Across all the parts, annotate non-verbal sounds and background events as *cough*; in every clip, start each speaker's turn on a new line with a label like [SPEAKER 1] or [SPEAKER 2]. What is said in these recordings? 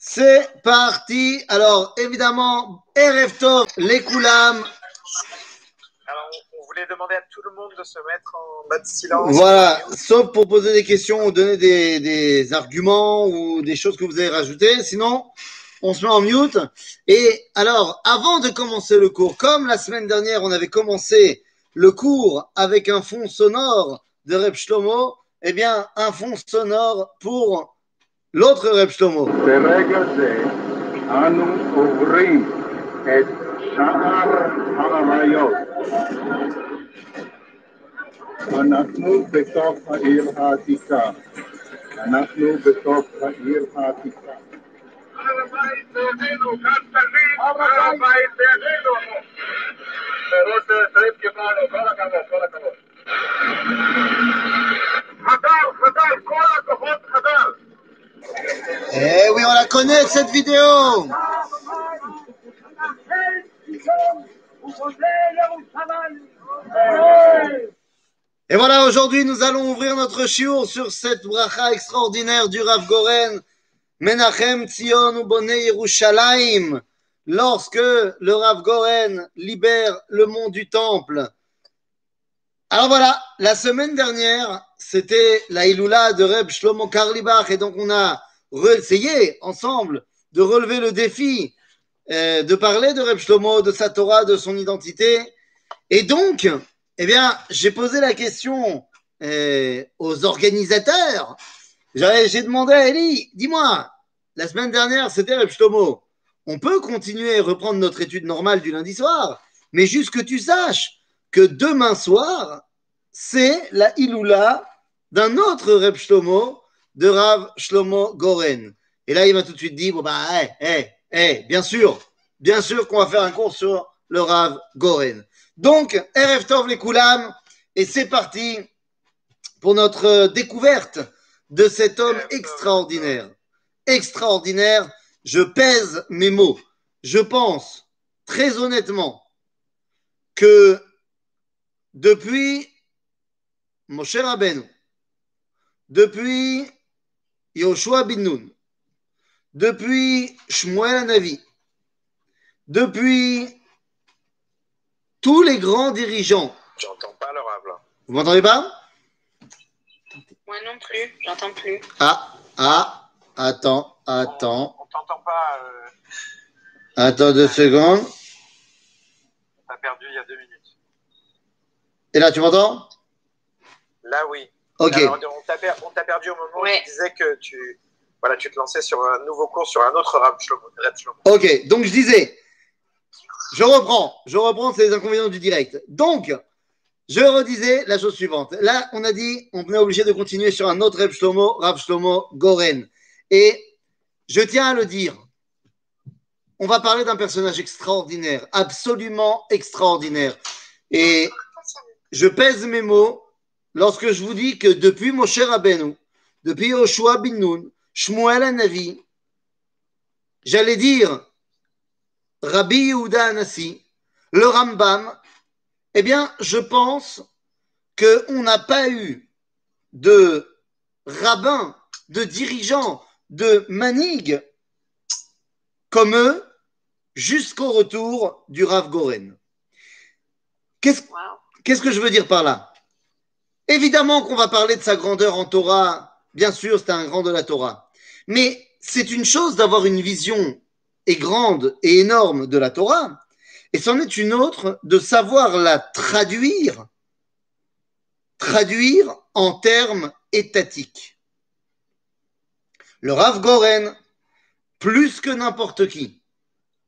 [SPEAKER 1] C'est parti. Alors, évidemment, Erev Tov, les Koulam.
[SPEAKER 2] Alors, on voulait demander à tout le monde de se mettre en mode silence.
[SPEAKER 1] Voilà, sauf pour poser des questions ou donner des, des arguments ou des choses que vous avez rajoutées. Sinon, on se met en mute. Et alors, avant de commencer le cours, comme la semaine dernière, on avait commencé le cours avec un fond sonore de Reb Shlomo, eh bien, un fond sonore pour l'autre Reb Shlomo.
[SPEAKER 3] ברגע זה אנו עוברים את שער האריות. אנחנו בתוך העיר העתיקה. אנחנו בתוך העיר העתיקה. הר הבית בידינו, כאן תמיד, הר הבית בידינו. פירות שרים קיבלנו, כל הכבוד, כל הכבוד. חדר, חדר, כל הכוחות חדר.
[SPEAKER 1] Eh oui, on la connaît cette vidéo. Et voilà, aujourd'hui, nous allons ouvrir notre shiur sur cette bracha extraordinaire du Rav Goren, Menachem Tzion Ubone Yerushalayim, lorsque le Rav Goren libère le mont du Temple. Alors voilà, la semaine dernière, c'était la Iloula de Reb Shlomo Karlibach, et donc on a essayé ensemble de relever le défi, euh, de parler de Reb Shlomo, de sa Torah, de son identité. Et donc, eh bien, j'ai posé la question euh, aux organisateurs. J'ai j'ai demandé à Eli, dis-moi, la semaine dernière, c'était Reb Shlomo. On peut continuer et reprendre notre étude normale du lundi soir, mais juste que tu saches que demain soir, c'est la Iloula d'un autre Reb Shlomo, de Rav Shlomo Goren. Et là, il m'a tout de suite dit, bon bah, eh, eh, eh, bien sûr, bien sûr qu'on va faire un cours sur le Rav Goren. Donc, Erev Tov les Koulam, et c'est parti pour notre euh, découverte de cet homme extraordinaire. Extraordinaire, je pèse mes mots. Je pense, très honnêtement, que depuis Moshe Rabbeinu, depuis Yoshua bin Nun, depuis Shmuel Anavi, depuis tous les grands dirigeants.
[SPEAKER 2] J'entends pas le rave là.
[SPEAKER 1] Vous m'entendez pas?
[SPEAKER 4] Moi non plus, j'entends plus.
[SPEAKER 1] Ah, ah, attends, attends,
[SPEAKER 2] On, on t'entend pas. Euh,
[SPEAKER 1] attends deux secondes.
[SPEAKER 2] T'as perdu il y a deux minutes.
[SPEAKER 1] Et là, tu m'entends?
[SPEAKER 2] Là, oui.
[SPEAKER 1] Ok.
[SPEAKER 2] Alors, on t'a per- on t'a perdu au moment
[SPEAKER 4] Ouais.
[SPEAKER 2] où tu disais que tu, voilà, tu te lançais sur un nouveau cours sur un autre Rav Shlomo. Reb Shlomo.
[SPEAKER 1] Ok, donc je disais, je reprends, je reprends, c'est les inconvénients du direct. Donc, je redisais la chose suivante. Là, on a dit, on est obligé de continuer sur un autre Reb Shlomo, Rav Shlomo Goren. Et je tiens à le dire, on va parler d'un personnage extraordinaire, absolument extraordinaire. Et je pèse mes mots lorsque je vous dis que depuis Moshe Rabbeinu, depuis Yoshua bin Nun, Shmuel Anavi, j'allais dire Rabbi Yehuda Anassi, le Rambam, eh bien, je pense qu'on n'a pas eu de rabbin, de dirigeant, de manig comme eux jusqu'au retour du Rav Goren. Qu'est-ce que je veux dire par là? Évidemment qu'on va parler de sa grandeur en Torah. Bien sûr, c'est un grand de la Torah. Mais c'est une chose d'avoir une vision et grande et énorme de la Torah. Et c'en est une autre de savoir la traduire, traduire en termes étatiques. Le Rav Goren, plus que n'importe qui,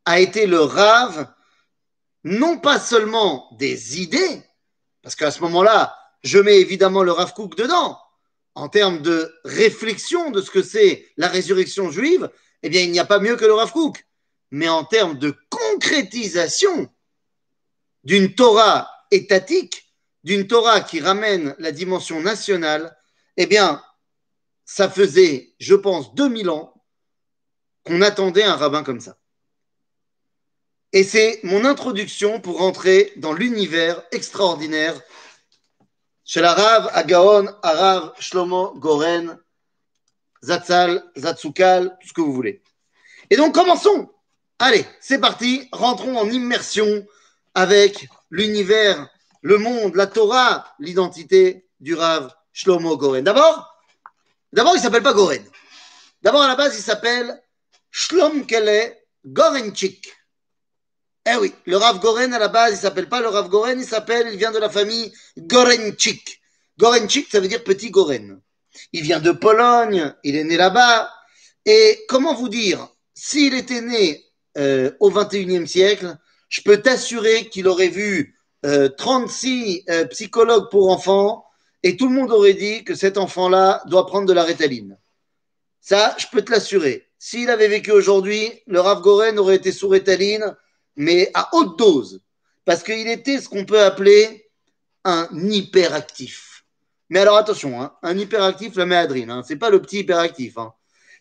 [SPEAKER 1] a été le Rav non pas seulement des idées, parce qu'à ce moment-là, je mets évidemment le Rav Kook dedans, en termes de réflexion de ce que c'est la résurrection juive, eh bien, il n'y a pas mieux que le Rav Kook. Mais en termes de concrétisation d'une Torah étatique, d'une Torah qui ramène la dimension nationale, eh bien, ça faisait, je pense, 2000 ans qu'on attendait un rabbin comme ça. Et c'est mon introduction pour rentrer dans l'univers extraordinaire chez la Rav Agaon, Arav Shlomo Goren, Zatzal, Zatzukal, tout ce que vous voulez. Et donc, commençons. Allez, c'est parti. Rentrons en immersion avec l'univers, le monde, la Torah, l'identité du Rav Shlomo Goren. D'abord, d'abord, il s'appelle pas Goren. D'abord, à la base, il s'appelle Shlom Kele Gorenchik. Eh oui, le Rav Goren, à la base, il s'appelle pas le Rav Goren, il s'appelle, il vient de la famille Gorenchik. Gorenchik, ça veut dire petit Goren. Il vient de Pologne, il est né là-bas. Et comment vous dire, s'il était né euh, au 21e siècle, je peux t'assurer qu'il aurait vu euh, 36 euh, psychologues pour enfants et tout le monde aurait dit que cet enfant-là doit prendre de la rétaline. Ça, je peux te l'assurer. S'il avait vécu aujourd'hui, le Rav Goren aurait été sous rétaline, mais à haute dose, parce qu'il était ce qu'on peut appeler un hyperactif. Mais alors attention, hein, un hyperactif, la méadrine, hein, c'est pas le petit hyperactif. Hein.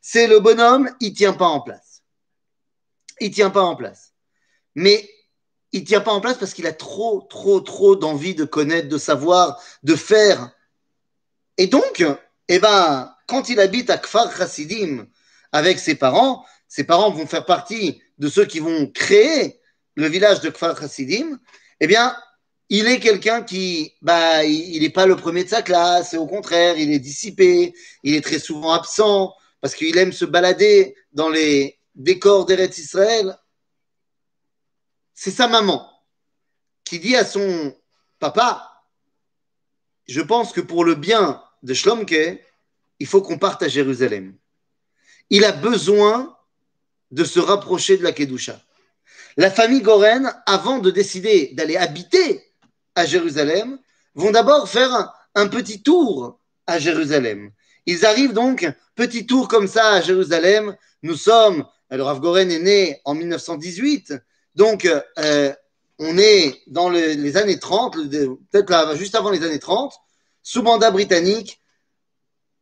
[SPEAKER 1] C'est le bonhomme, il tient pas en place. Il tient pas en place. Mais il tient pas en place parce qu'il a trop, trop, trop d'envie de connaître, de savoir, de faire. Et donc, eh ben, quand il habite à Kfar Chassidim avec ses parents, ses parents vont faire partie de ceux qui vont créer le village de Kfar Chassidim, eh bien, il est quelqu'un qui, bah, il n'est pas le premier de sa classe, au contraire, il est dissipé, il est très souvent absent, parce qu'il aime se balader dans les décors d'Eretz Israël. C'est sa maman qui dit à son papa, je pense que pour le bien de Shlomke, il faut qu'on parte à Jérusalem. Il a besoin de se rapprocher de la Kedusha. La famille Goren, avant de décider d'aller habiter à Jérusalem, vont d'abord faire un, petit tour à Jérusalem. Ils arrivent donc, petit tour comme ça à Jérusalem. Nous sommes, alors Rav Goren est né en 1918, donc euh, on est dans le, les années 30, peut-être juste avant les années 30, sous mandat britannique,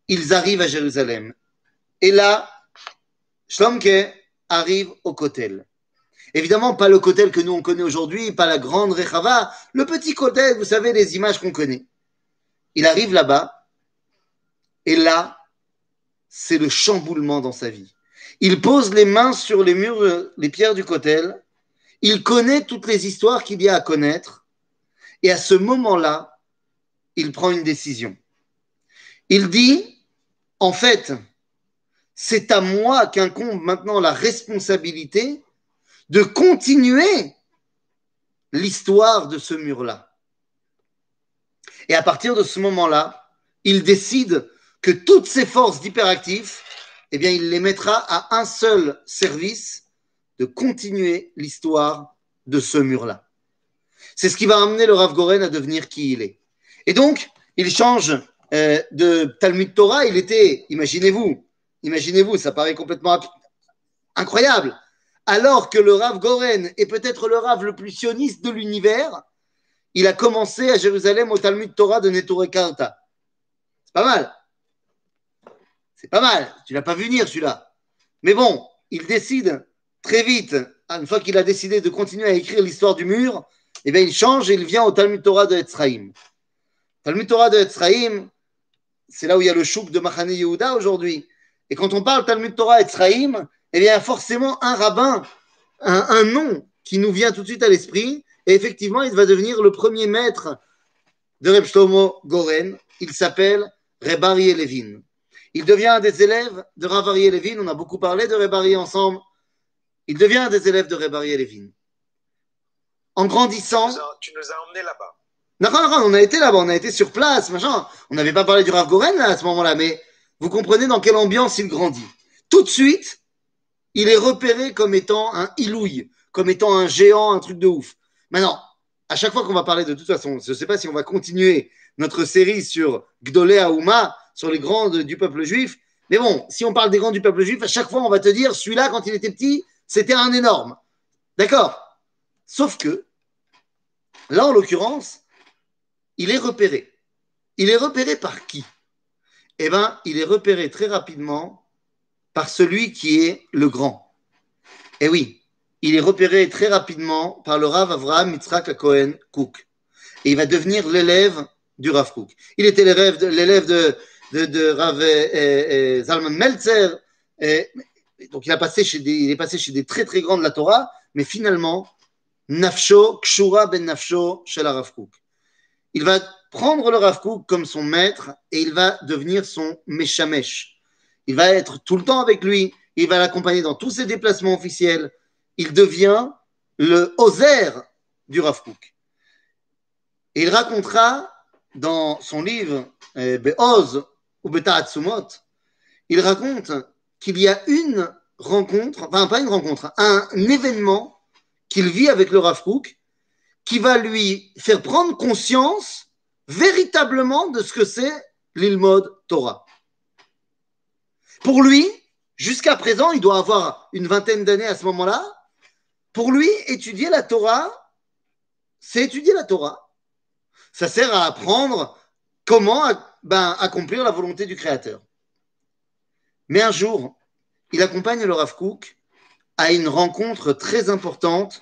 [SPEAKER 1] ils arrivent à Jérusalem. Et là, Shlomke arrive au Kotel. Évidemment, pas le Kotel que nous on connaît aujourd'hui, pas la grande Rechava, le petit Kotel, vous savez, les images qu'on connaît. Il arrive là-bas, et là, c'est le chamboulement dans sa vie. Il pose les mains sur les murs, les pierres du Kotel, il connaît toutes les histoires qu'il y a à connaître, et à ce moment-là, il prend une décision. Il dit, en fait, c'est à moi qu'incombe maintenant la responsabilité de continuer l'histoire de ce mur-là. Et à partir de ce moment-là, il décide que toutes ses forces d'hyperactif, eh bien, il les mettra à un seul service de continuer l'histoire de ce mur-là. C'est ce qui va amener le Rav Goren à devenir qui il est. Et donc, il change euh, de Talmud Torah. Il était, imaginez-vous, imaginez-vous, ça paraît complètement incroyable. Alors que le Rav Goren est peut-être le Rav le plus sioniste de l'univers, il a commencé à Jérusalem au Talmud Torah de Neturei Karta. C'est pas mal. C'est pas mal. Tu l'as pas vu venir celui-là. Mais bon, il décide très vite, une fois qu'il a décidé de continuer à écrire l'histoire du mur, eh bien, il change et il vient au Talmud Torah de Etzraïm. Talmud Torah de Etzraïm, c'est là où il y a le chouk de Machane Yehuda aujourd'hui. Et quand on parle Talmud Torah Etzraïm, eh bien, il y a forcément un rabbin, un, un, nom qui nous vient tout de suite à l'esprit. Et effectivement, il va devenir le premier maître de Reb Shlomo Goren. Il s'appelle Reb Aryeh Levin. Il devient un des élèves de Rav Aryeh Levin. On a beaucoup parlé de Reb Aryeh ensemble. Il devient un des élèves de Reb Levin. En grandissant.
[SPEAKER 2] Tu nous as, emmenés là-bas.
[SPEAKER 1] Non, non, non, on a été là-bas, on a été sur place, machin. On n'avait pas parlé du Rav Goren là, à ce moment-là, mais vous comprenez dans quelle ambiance il grandit. Tout de suite, il est repéré comme étant un ilouille, comme étant un géant, un truc de ouf. Maintenant, à chaque fois qu'on va parler de toute façon, je ne sais pas si on va continuer notre série sur Gdolé Aouma, sur les grands du peuple juif, mais bon, si on parle des grands du peuple juif, à chaque fois on va te dire, celui-là, quand il était petit, c'était un énorme. D'accord? Sauf que, là en l'occurrence, il est repéré. Il est repéré par qui? Eh bien, il est repéré très rapidement par celui qui est le grand. Et oui, il est repéré très rapidement par le Rav Avraham Yitzhak Cohen Cook. Et il va devenir l'élève du Rav Cook. Il était l'élève de, l'élève de, de, Rav eh, eh, Zalman Meltzer. Et donc il, a passé chez il est passé chez des très très grands de la Torah, mais finalement, Nafsho, Kshura ben Nafsho chez la Rav Kook. Il va prendre le Rav Kook comme son maître et il va devenir son Meshamesh. Il va être tout le temps avec lui, il va l'accompagner dans tous ses déplacements officiels. Il devient le Ozer du Rav Kook. Et il racontera dans son livre euh, Be'oz ou Beta'atsumot, il raconte qu'il y a une rencontre, enfin pas une rencontre, un événement qu'il vit avec le Rav qui va lui faire prendre conscience véritablement de ce que c'est l'Ilmod Torah. Pour lui, jusqu'à présent, il doit avoir une vingtaine d'années à ce moment-là, pour lui, étudier la Torah, c'est étudier la Torah. Ça sert à apprendre comment ben, accomplir la volonté du Créateur. Mais un jour, il accompagne le Rav Kook à une rencontre très importante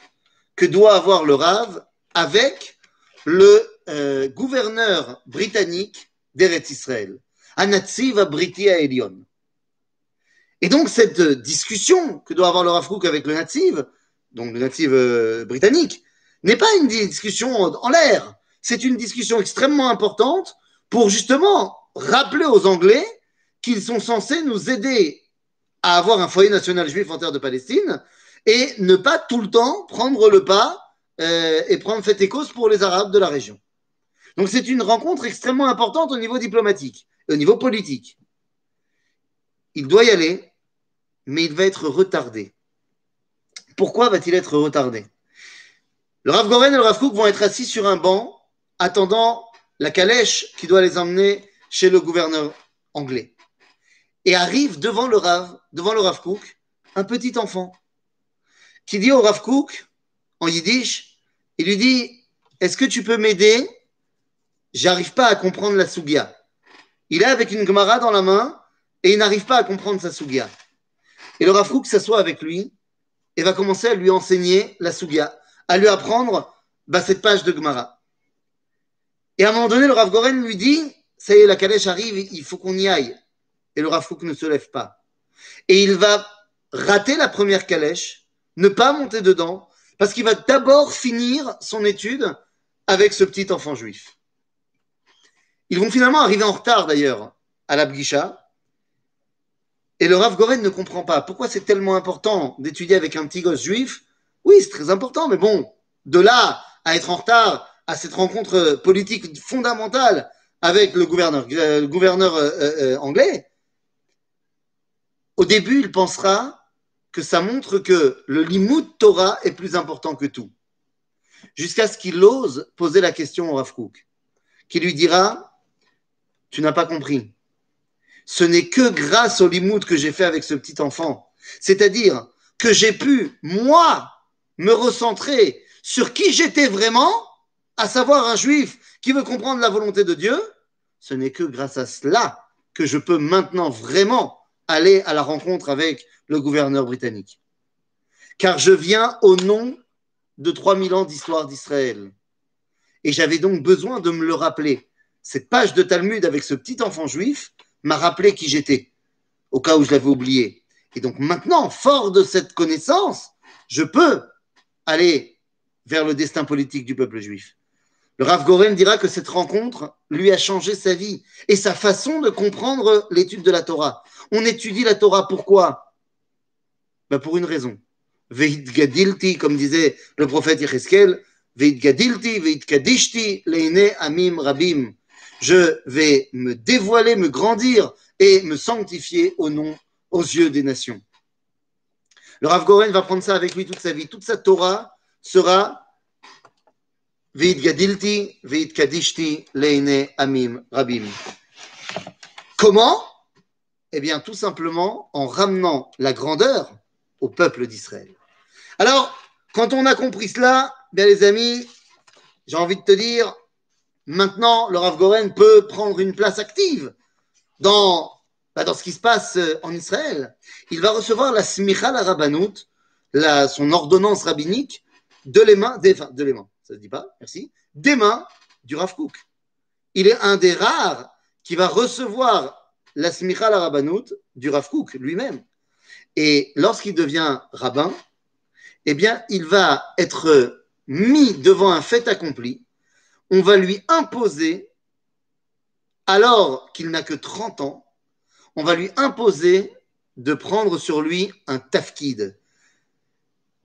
[SPEAKER 1] que doit avoir le Rav avec le euh, gouverneur britannique d'Eretz Israël, Anatsiv Briti Elion. Et donc, cette discussion que doit avoir le avec le Nativ, donc le Nativ euh, britannique, n'est pas une discussion en l'air. C'est une discussion extrêmement importante pour justement rappeler aux Anglais qu'ils sont censés nous aider à avoir un foyer national juif en terre de Palestine et ne pas tout le temps prendre le pas euh, et prendre fait et cause pour les Arabes de la région. Donc c'est une rencontre extrêmement importante au niveau diplomatique, au niveau politique. Il doit y aller, mais il va être retardé. Pourquoi va-t-il être retardé? Le Rav Goren et le Rav Kook vont être assis sur un banc, attendant la calèche qui doit les emmener chez le gouverneur anglais. Et arrive devant le Rav, devant le Rav un petit enfant qui dit au Rav Kook, en yiddish, il lui dit Est-ce que tu peux m'aider? J'arrive pas à comprendre la Sugia. Il est avec une Gemara dans la main et il n'arrive pas à comprendre sa Sugia. Et le Rav Kook s'assoit avec lui et va commencer à lui enseigner la Sugia, à lui apprendre bah, cette page de Gemara. Et à un moment donné, le Rav Goren lui dit Ça y est, la calèche arrive, il faut qu'on y aille. Et le Rav Kook ne se lève pas. Et il va rater la première calèche, ne pas monter dedans, parce qu'il va d'abord finir son étude avec ce petit enfant juif. Ils vont finalement arriver en retard d'ailleurs à la Et le Rav Goren ne comprend pas pourquoi c'est tellement important d'étudier avec un petit gosse juif? Oui, c'est très important, mais bon, de là à être en retard à cette rencontre politique fondamentale avec le gouverneur, euh, euh, euh, anglais, au début, il pensera que ça montre que le limud Torah est plus important que tout. Jusqu'à ce qu'il ose poser la question au Rav Kook, qui lui dira Tu n'as pas compris. Ce n'est que grâce au limoud que j'ai fait avec ce petit enfant. C'est-à-dire que j'ai pu, moi, me recentrer sur qui j'étais vraiment, à savoir un juif qui veut comprendre la volonté de Dieu. Ce n'est que grâce à cela que je peux maintenant vraiment aller à la rencontre avec le gouverneur britannique. Car je viens au nom de 3000 ans d'histoire d'Israël. Et j'avais donc besoin de me le rappeler. Cette page de Talmud avec ce petit enfant juif m'a rappelé qui j'étais, au cas où je l'avais oublié. Et donc maintenant, fort de cette connaissance, je peux aller vers le destin politique du peuple juif. Le Rav Goren dira que cette rencontre lui a changé sa vie et sa façon de comprendre l'étude de la Torah. On étudie la Torah pourquoi? Ben Pour une raison. Veit gadilti, comme disait le prophète Yecheskel, Veit gadilti, veit kadishti, leine amim rabim. Je vais me dévoiler, me grandir et me sanctifier au nom, aux yeux des nations. Le Rav Goren va prendre ça avec lui toute sa vie. Toute sa Torah sera Veit gadilti, veit kadishti, leine amim rabim. Comment? Eh bien, tout simplement en ramenant la grandeur au peuple d'Israël. Alors, quand on a compris cela, bien les amis, j'ai envie de te dire, maintenant, le Rav Goren peut prendre une place active dans, bah, dans ce qui se passe euh, en Israël. Il va recevoir la smicha la rabbanout, la, son ordonnance rabbinique, de les mains, de les mains, ça se dit pas, merci, des mains du Rav Kook. Il est un des rares qui va recevoir la smicha la rabbanout du Rav Kook lui-même. Et lorsqu'il devient rabbin, eh bien, il va être mis devant un fait accompli. On va lui imposer, alors qu'il n'a que 30 ans, on va lui imposer de prendre sur lui un tafkid.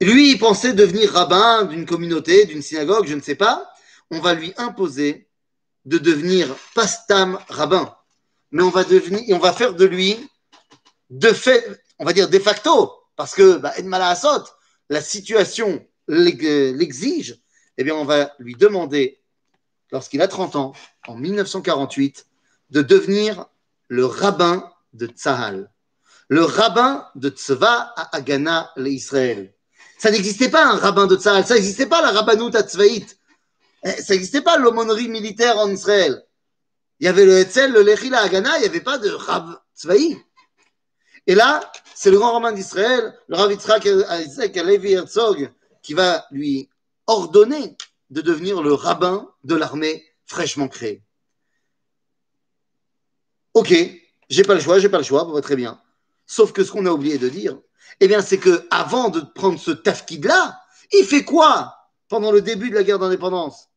[SPEAKER 1] Lui, il pensait devenir rabbin d'une communauté, d'une synagogue, je ne sais pas. On va lui imposer de devenir pastam rabbin. Mais on va faire de lui, de fait, on va dire de facto, parce que, bah, la situation l'exige, eh bien, on va lui demander, lorsqu'il a 30 ans, en 1948, de devenir le rabbin de Tzahal, le rabbin de Tzva à Agana, l'Israël. Ça n'existait pas un rabbin de Tzahal, ça n'existait pas la rabbanout à Tzvaït, eh, ça n'existait pas l'aumônerie militaire en Israël. Il y avait le Hetzel, le Lechi, la Agana, il n'y avait pas de Rab Tzvaï. Et là, c'est le grand rabbin d'Israël, le Rav Yitzhak Alevi Herzog, qui va lui ordonner de devenir le rabbin de l'armée fraîchement créée. Ok, j'ai pas le choix, j'ai pas le choix, va très bien. Sauf que ce qu'on a oublié de dire, eh bien, c'est que avant de prendre ce tafkid-là, il fait quoi pendant le début de la guerre d'indépendance?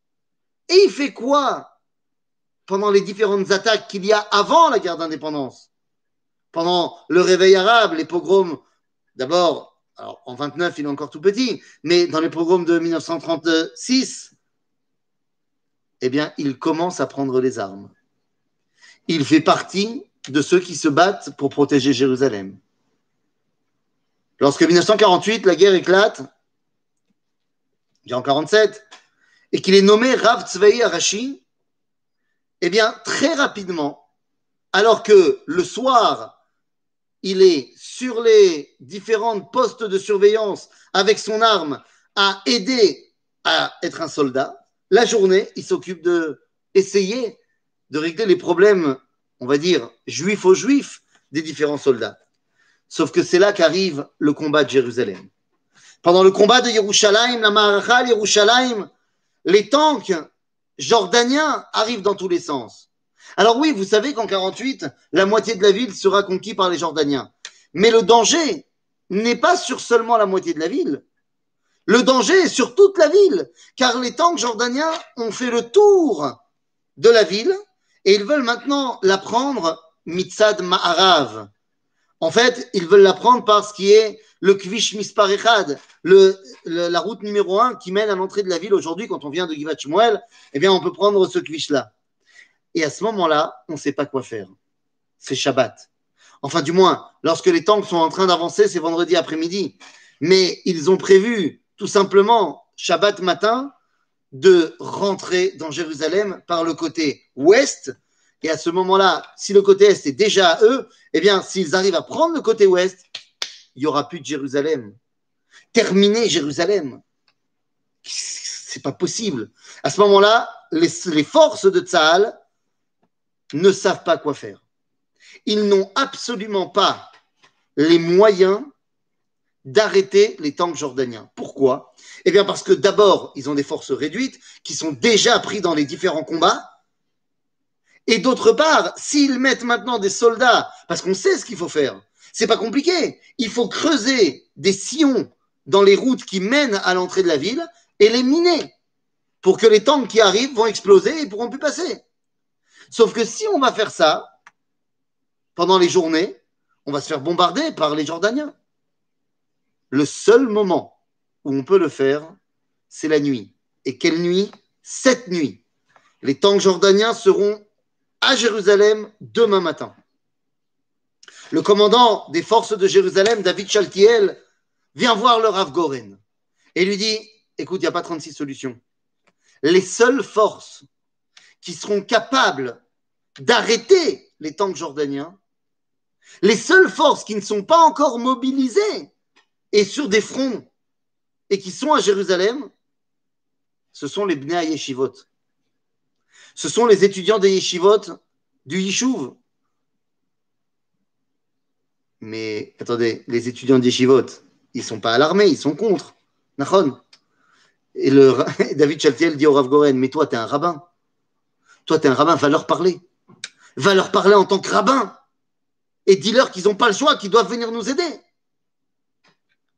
[SPEAKER 1] Et il fait quoi pendant les différentes attaques qu'il y a avant la guerre d'indépendance? Pendant le réveil arabe, les pogroms, d'abord, en 29, il est encore tout petit, mais dans les pogroms de 1936, eh bien, il commence à prendre les armes. Il fait partie de ceux qui se battent pour protéger Jérusalem. Lorsque 1948, la guerre éclate, en 47, et qu'il est nommé Rav Tzvei Arashi, eh bien, très rapidement, alors que le soir, il est sur les différents postes de surveillance avec son arme à aider à être un soldat, la journée, il s'occupe de essayer de régler les problèmes, on va dire, juifs aux juifs des différents soldats. Sauf que c'est là qu'arrive le combat de Jérusalem. Pendant le combat de Yerushalayim, la Yerushalayim, les tanks jordaniens arrivent dans tous les sens. Alors oui, vous savez qu'en 48, la moitié de la ville sera conquise par les Jordaniens. Mais le danger n'est pas sur seulement la moitié de la ville. Le danger est sur toute la ville, car les tanks jordaniens ont fait le tour de la ville et ils veulent maintenant la prendre mitzad ma'arav. En fait, ils veulent la prendre par ce qui est le Kvish Mispar le, la route numéro 1 qui mène à l'entrée de la ville aujourd'hui, quand on vient de Givat Shmuel, eh bien, on peut prendre ce Kvish-là. Et à ce moment-là, on ne sait pas quoi faire. C'est Shabbat. Enfin, du moins, lorsque les tanks sont en train d'avancer, c'est vendredi après-midi. Mais ils ont prévu, tout simplement, Shabbat matin, de rentrer dans Jérusalem par le côté ouest. Et à ce moment-là, si le côté est est déjà à eux, eh bien, s'ils arrivent à prendre le côté ouest, il n'y aura plus de Jérusalem. Terminer Jérusalem. C'est pas possible. À ce moment-là, les, forces de Tzahal ne savent pas quoi faire. Ils n'ont absolument pas les moyens d'arrêter les tanks jordaniens. Pourquoi? Eh bien parce que d'abord, ils ont des forces réduites qui sont déjà pris dans les différents combats. Et d'autre part, s'ils mettent maintenant des soldats, parce qu'on sait ce qu'il faut faire, c'est pas compliqué. Il faut creuser des sillons dans les routes qui mènent à l'entrée de la ville et les miner pour que les tanks qui arrivent vont exploser et pourront plus passer. Sauf que si on va faire ça pendant les journées, on va se faire bombarder par les Jordaniens. Le seul moment où on peut le faire, c'est la nuit. Et quelle nuit? Cette nuit. Les tanks jordaniens seront à Jérusalem demain matin le commandant des forces de Jérusalem, David Chaltiel, vient voir le Rav Goren et lui dit Écoute, il n'y a pas 36 solutions. Les seules forces qui seront capables d'arrêter les tanks jordaniens, les seules forces qui ne sont pas encore mobilisées et sur des fronts et qui sont à Jérusalem, ce sont les Bnei Yeshivot. Ce sont les étudiants des Yeshivot du Yishuv, mais attendez, les étudiants d'Yeshivot, ils sont pas à l'armée, ils sont contre. Nachon. Et le, *laughs* David Chaltiel dit au Rav Goren, mais toi, tu es un rabbin. Toi, tu es un rabbin, va leur parler. Va leur parler en tant que rabbin. Et dis-leur qu'ils n'ont pas le choix, qu'ils doivent venir nous aider.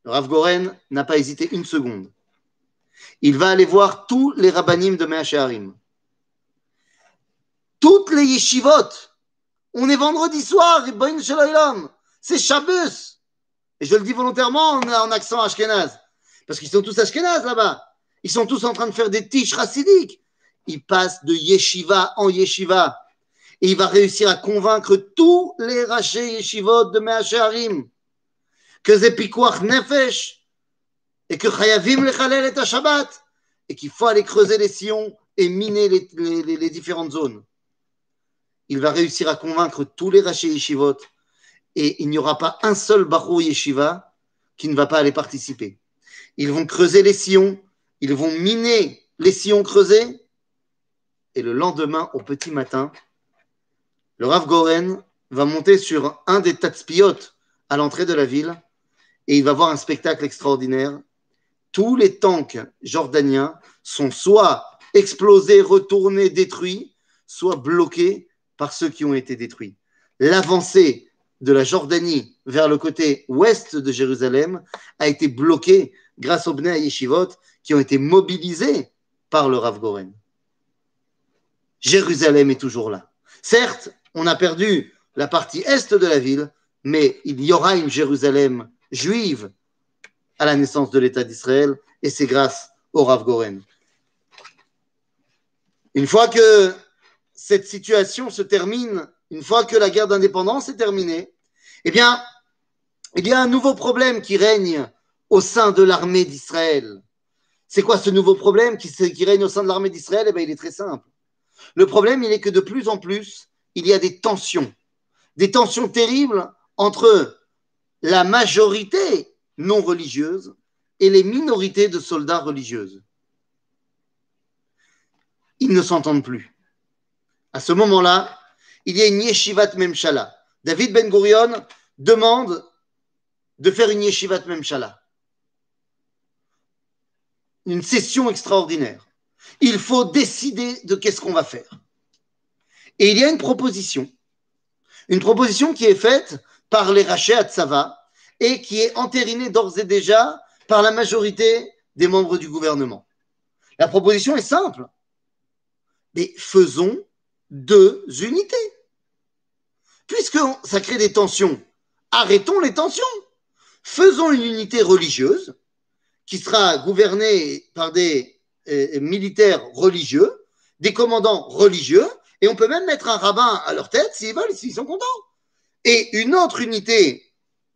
[SPEAKER 1] le Rav Goren n'a pas hésité une seconde. Il va aller voir tous les rabbinim de Meacharim. Toutes les yeshivot. On est vendredi soir. C'est Shabbos. Et je le dis volontairement en, en accent ashkenaz. Parce qu'ils sont tous ashkenaz là-bas. Ils sont tous en train de faire des tiges racidiques. Il passe de yeshiva en yeshiva. Et il va réussir à convaincre tous les rachés yeshivot de Meacharim que c'est nefesh et que chayavim lechalel et Shabbat et qu'il faut aller creuser les sillons et miner les différentes zones. Il va réussir à convaincre tous les rachés yeshivot et il n'y aura pas un seul barou yeshiva qui ne va pas aller participer. Ils vont creuser les sillons, ils vont miner les sillons creusés et le lendemain, au petit matin, le Rav Goren va monter sur un des tatspiotes à l'entrée de la ville et il va voir un spectacle extraordinaire. Tous les tanks jordaniens sont soit explosés, retournés, détruits, soit bloqués par ceux qui ont été détruits. L'avancée de la Jordanie vers le côté ouest de Jérusalem a été bloquée grâce aux Bnei Yeshivot qui ont été mobilisés par le Rav Goren. Jérusalem est toujours là. Certes, on a perdu la partie est de la ville, mais il y aura une Jérusalem juive à la naissance de l'État d'Israël, et c'est grâce au Rav Goren. Une fois que cette situation se termine, une fois que la guerre d'indépendance est terminée, eh bien, il y a un nouveau problème qui règne au sein de l'armée d'Israël. C'est quoi ce nouveau problème qui, règne au sein de l'armée d'Israël? Eh bien, il est très simple. Le problème, il est que de plus en plus, il y a des tensions, des tensions terribles entre la majorité non religieuse et les minorités de soldats religieuses. Ils ne s'entendent plus. À ce moment-là, il y a une yeshivat memshala. David Ben Gurion demande de faire une yeshivat memshala. Une session extraordinaire. Il faut décider de qu'est-ce qu'on va faire. Et il y a une proposition. Une proposition qui est faite par les rachés à Tzava et qui est entérinée d'ores et déjà par la majorité des membres du gouvernement. La proposition est simple. Mais faisons deux unités. Puisque ça crée des tensions, arrêtons les tensions. Faisons une unité religieuse qui sera gouvernée par des euh, militaires religieux, des commandants religieux, et on peut même mettre un rabbin à leur tête s'ils veulent, s'ils sont contents. Et une autre unité,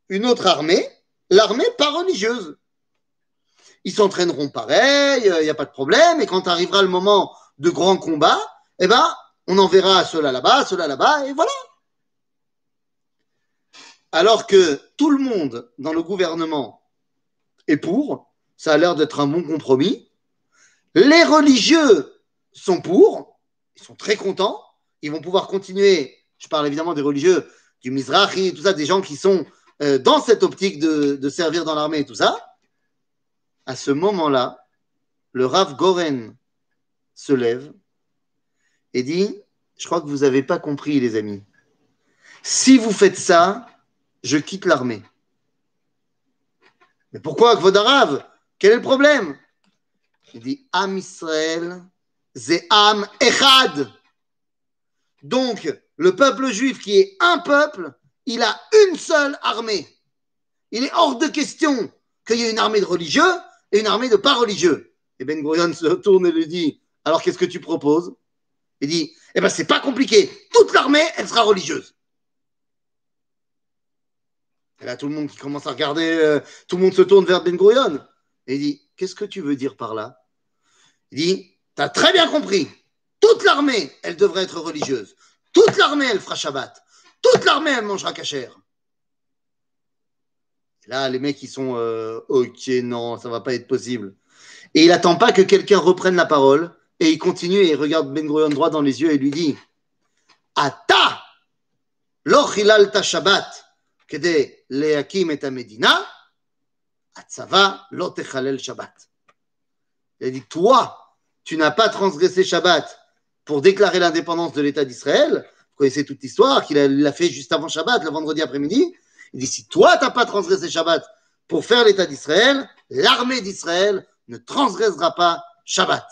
[SPEAKER 1] une autre armée, l'armée pas religieuse. Ils s'entraîneront pareil, il n'y a pas de problème, et quand arrivera le moment de grands combats, eh ben, on enverra ceux-là là-bas, ceux-là là-bas, et voilà. Alors que tout le monde dans le gouvernement est pour, ça a l'air d'être un bon compromis. Les religieux sont pour, ils sont très contents, ils vont pouvoir continuer. Je parle évidemment des religieux du Mizrahi, tout ça, des gens qui sont euh, dans cette optique de, servir dans l'armée et tout ça. À ce moment-là, le Rav Goren se lève et dit Je crois que vous n'avez pas compris, les amis. Si vous faites ça, je quitte l'armée. Mais pourquoi, Kvodarav Quel est le problème? Il dit Am Israël, c'est Am Echad. Donc, le peuple juif qui est un peuple, il a une seule armée. Il est hors de question qu'il y ait une armée de religieux et une armée de pas religieux. Et Ben Gurion se tourne et lui dit Alors qu'est-ce que tu proposes? Il dit Eh bien, c'est pas compliqué. Toute l'armée, elle sera religieuse. Et là, tout le monde qui commence à regarder, euh, tout le monde se tourne vers Ben Gurion. Et il dit Qu'est-ce que tu veux dire par là? Il dit tu as très bien compris. Toute l'armée, elle devrait être religieuse. Toute l'armée, elle fera Shabbat. Toute l'armée, elle mangera cachère. Là, les mecs, ils sont euh, OK, non, ça ne va pas être possible. Et il n'attend pas que quelqu'un reprenne la parole et il continue et il regarde Ben Gurion droit dans les yeux et lui dit Ata ta Shabbat kede leakim et Medina, atzava l'otechalel Shabbat. Il a dit Toi, tu n'as pas transgressé Shabbat pour déclarer l'indépendance de l'État d'Israël. Vous connaissez toute l'histoire qu'il l'a fait juste avant Shabbat, le vendredi après-midi. Il dit, si toi, tu n'as pas transgressé Shabbat pour faire l'État d'Israël, l'armée d'Israël ne transgressera pas Shabbat.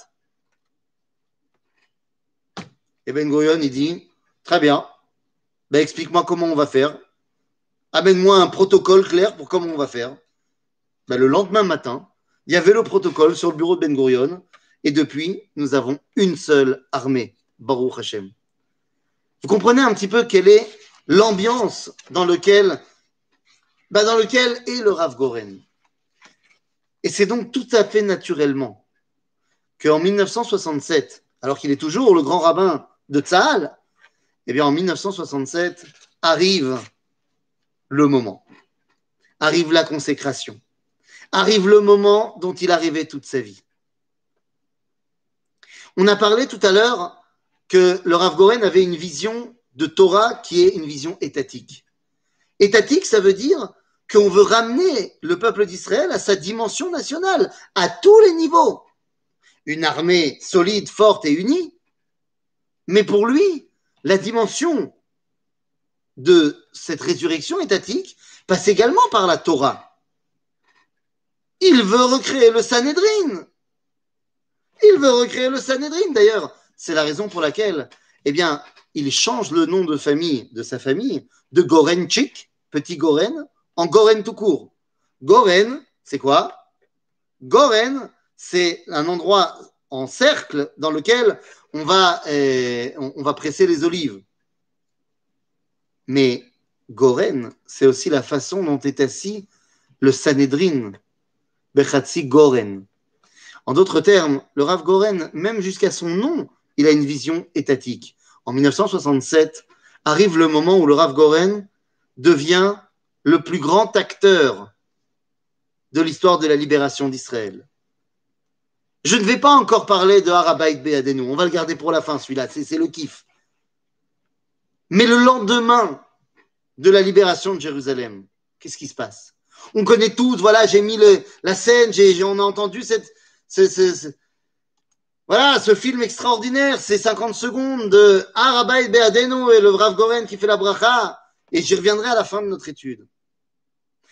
[SPEAKER 1] Et Ben Gurion, il dit, très bien, ben explique-moi comment on va faire. Amène-moi un protocole clair pour comment on va faire. Ben, le lendemain matin, il y avait le protocole sur le bureau de Ben Gurion, et depuis, nous avons une seule armée, Baruch Hashem. Vous comprenez un petit peu quelle est l'ambiance dans lequel, ben, dans lequel est le Rav Goren. Et c'est donc tout à fait naturellement qu'en 1967, alors qu'il est toujours le grand rabbin de Tzahal, eh bien en 1967 arrive le moment, arrive la consécration, arrive le moment dont il a toute sa vie. On a parlé tout à l'heure que le Rav Goren avait une vision de Torah qui est une vision étatique. Étatique, ça veut dire qu'on veut ramener le peuple d'Israël à sa dimension nationale, à tous les niveaux. Une armée solide, forte et unie. Mais pour lui, la dimension de cette résurrection étatique passe également par la Torah. Il veut recréer le Sanhedrin. Il veut recréer le Sanhedrin. D'ailleurs, c'est la raison pour laquelle, eh bien, il change le nom de famille de sa famille de Gorenchik, petit Goren, en Goren tout court. Goren, c'est quoi? Goren, c'est un endroit en cercle dans lequel on va, euh, on, va presser les olives. Mais Goren, c'est aussi la façon dont est assis le Sanhedrin, Bechatsi Goren. En d'autres termes, le Rav Goren, même jusqu'à son nom, il a une vision étatique. En 1967, arrive le moment où le Rav Goren devient le plus grand acteur de l'histoire de la libération d'Israël. Je ne vais pas encore parler de Harabait Beadenu, on va le garder pour la fin celui-là, c'est le kiff. Mais le lendemain de la libération de Jérusalem, qu'est-ce qui se passe? On connaît tous, voilà, j'ai mis la scène, on a entendu cette, voilà, ce film extraordinaire, ces 50 secondes de Harabait Beadenu et le Rav Goren qui fait la bracha, et j'y reviendrai à la fin de notre étude.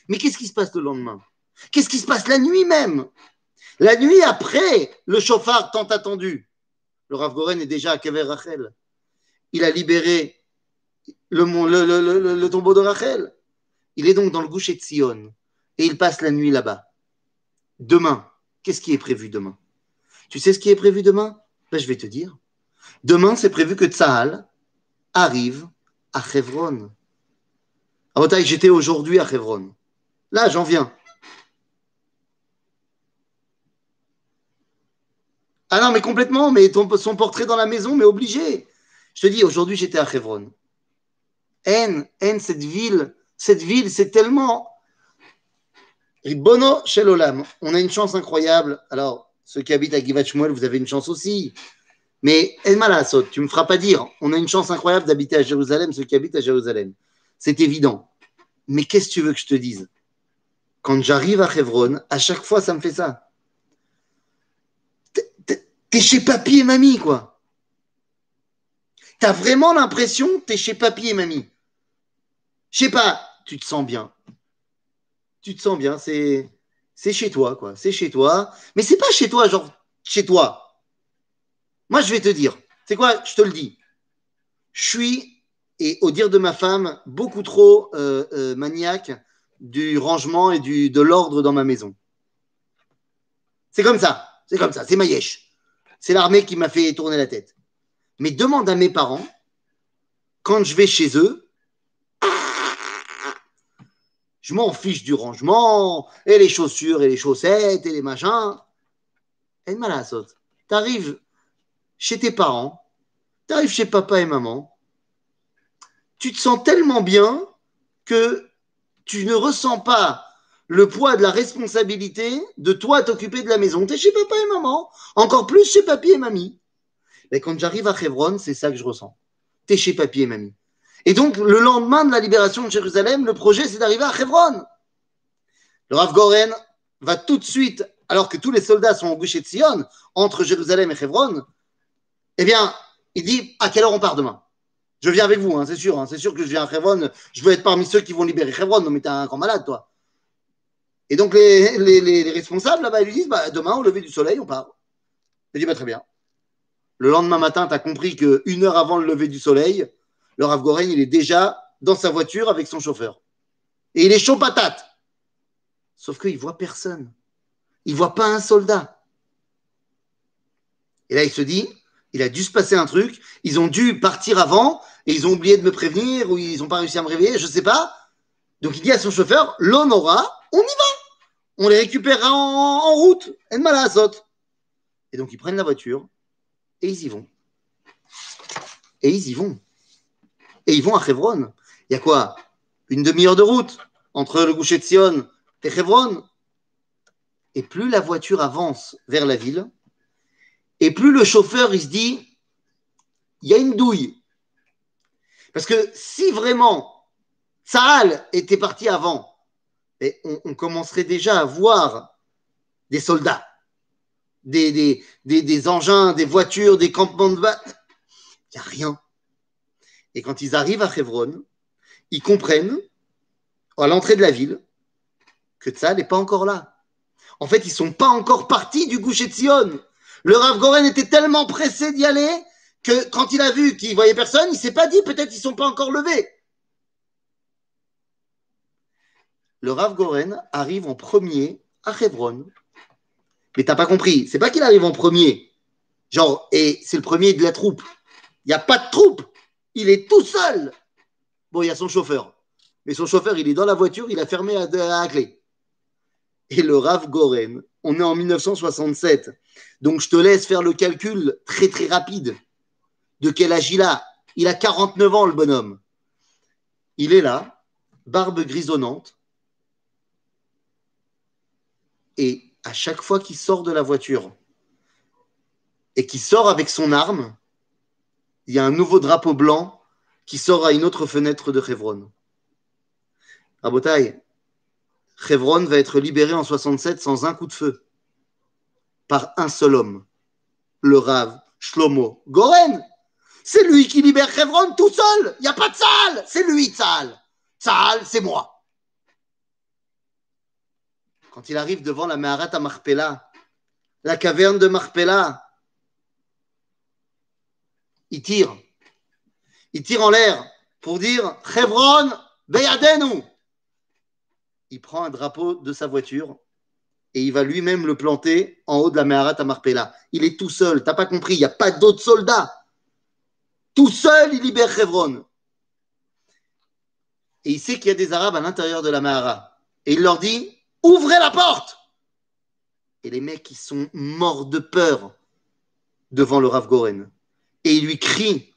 [SPEAKER 1] Mais qu'est-ce qui se passe le lendemain? Qu'est-ce qui se passe la nuit même? La nuit après le chauffard tant attendu. Le Rav Goren est déjà à Kever Rachel. Il a libéré le, le, tombeau de Rachel. Il est donc dans le Goucher de Sion et il passe la nuit là-bas. Demain, qu'est-ce qui est prévu demain? Tu sais ce qui est prévu demain? Ben, Je vais te dire. Demain, c'est prévu que Tsahal arrive à Hebron. À j'étais aujourd'hui à Hebron. Là, j'en viens. Ah non, mais complètement, mais son portrait dans la maison, mais obligé. Je te dis, aujourd'hui, j'étais à Hebron. Haine, haine, cette ville, cette ville, c'est tellement. Bono Shelolam, on a une chance incroyable. Alors, ceux qui habitent à Givat Shmuel, vous avez une chance aussi. Mais Elmalasot, tu me feras pas dire, on a une chance incroyable d'habiter à Jérusalem, ceux qui habitent à Jérusalem. C'est évident. Mais qu'est-ce que tu veux que je te dise? Quand j'arrive à Hebron, à chaque fois, ça me fait ça. T'es chez papy et mamie, quoi. T'as vraiment l'impression que t'es chez papy et mamie? Je sais pas, tu te sens bien. Tu te sens bien, c'est c'est chez toi, quoi. C'est chez toi. Mais c'est pas chez toi, genre chez toi. Moi, je vais te dire, c'est quoi, je te le dis. Je suis, et au dire de ma femme, beaucoup trop euh, euh, maniaque du rangement et du, de l'ordre dans ma maison. C'est comme ça, c'est comme ça, c'est Mayesh. C'est l'armée qui m'a fait tourner la tête. Mais demande à mes parents, quand je vais chez eux, je m'en fiche du rangement, et les chaussures, et les chaussettes, et les machins. Et Tu T'arrives chez tes parents, t'arrives chez papa et maman, tu te sens tellement bien que tu ne ressens pas le poids de la responsabilité de toi t'occuper de la maison. Tu es chez papa et maman, encore plus chez papy et mamie. Mais quand j'arrive à Hebron, c'est ça que je ressens. Tu es chez papy et mamie. Et donc, le lendemain de la libération de Jérusalem, le projet, c'est d'arriver à Hebron. Le Rav Goren va tout de suite, alors que tous les soldats sont au boucher de Sion, entre Jérusalem et Hebron, eh bien, il dit à quelle heure on part demain? Je viens avec vous, hein, c'est sûr. Hein, c'est sûr que je viens à Hebron. Je veux être parmi ceux qui vont libérer Hebron. Non, mais t'es un grand malade, toi. Et donc les responsables là-bas, ils lui disent bah, demain, au lever du soleil, on part. Il dit bah, très bien. Le lendemain matin, tu as compris qu'une heure avant le lever du soleil, le Rav Goren, il est déjà dans sa voiture avec son chauffeur. Et il est chaud patate. Sauf qu'il ne voit personne. Il ne voit pas un soldat. Et là, il se dit, il a dû se passer un truc. Ils ont dû partir avant et ils ont oublié de me prévenir ou ils n'ont pas réussi à me réveiller, je ne sais pas. Donc il dit à son chauffeur, l'on aura, on y va. On les récupérera en, en route. Malasot. Et donc ils prennent la voiture et ils y vont. Et ils y vont. Et ils vont à Chevron. Il y a quoi? Une demi-heure de route entre le Goucher de Sion et Chevron. Et plus la voiture avance vers la ville, et plus le chauffeur il se dit il y a une douille. Parce que si vraiment Tsahal était parti avant, on, commencerait déjà à voir des soldats, des, des, engins, des voitures, des campements de bas. Il n'y a rien. Et quand ils arrivent à Chevron, ils comprennent, à l'entrée de la ville, que Tsahal n'est pas encore là. En fait, ils ne sont pas encore partis du Goucher de Sion. Le Rav Goren était tellement pressé d'y aller que quand il a vu qu'il voyait personne, il s'est pas dit peut-être ils sont pas encore levés. Le Rav Goren arrive en premier à Hebron. Mais t'as pas compris, c'est pas qu'il arrive en premier. Genre, et c'est le premier de la troupe. Il n'y a pas de troupe. Il est tout seul. Bon, il y a son chauffeur. Mais son chauffeur, il est dans la voiture, il a fermé à, la clé. Et le Rav Goren, on est en 1967. Donc je te laisse faire le calcul très très rapide. De quel âge il a Il a 49 ans, le bonhomme. Il est là, barbe grisonnante. Et à chaque fois qu'il sort de la voiture et qu'il sort avec son arme, il y a un nouveau drapeau blanc qui sort à une autre fenêtre de Chevron. Rabotai, Chevron va être libéré en 67 sans un coup de feu par un seul homme, le Rav Shlomo Goren. C'est lui qui libère Chevron tout seul. Il n'y a pas de salle. C'est lui, Tzal. Tzal, c'est moi. Quand il arrive devant la Maharat à Marpella, la caverne de Marpella, il tire. Il tire en l'air pour dire Chevron, Beyadenu. Il prend un drapeau de sa voiture et il va lui-même le planter en haut de la Meharat à. Il est tout seul, t'as pas compris, il n'y a pas d'autres soldats. Tout seul, il libère Chevron. Et il sait qu'il y a des Arabes à l'intérieur de la Mehara. Et il leur dit Ouvrez la porte Et les mecs, ils sont morts de peur devant le Rav Goren. Et il lui crie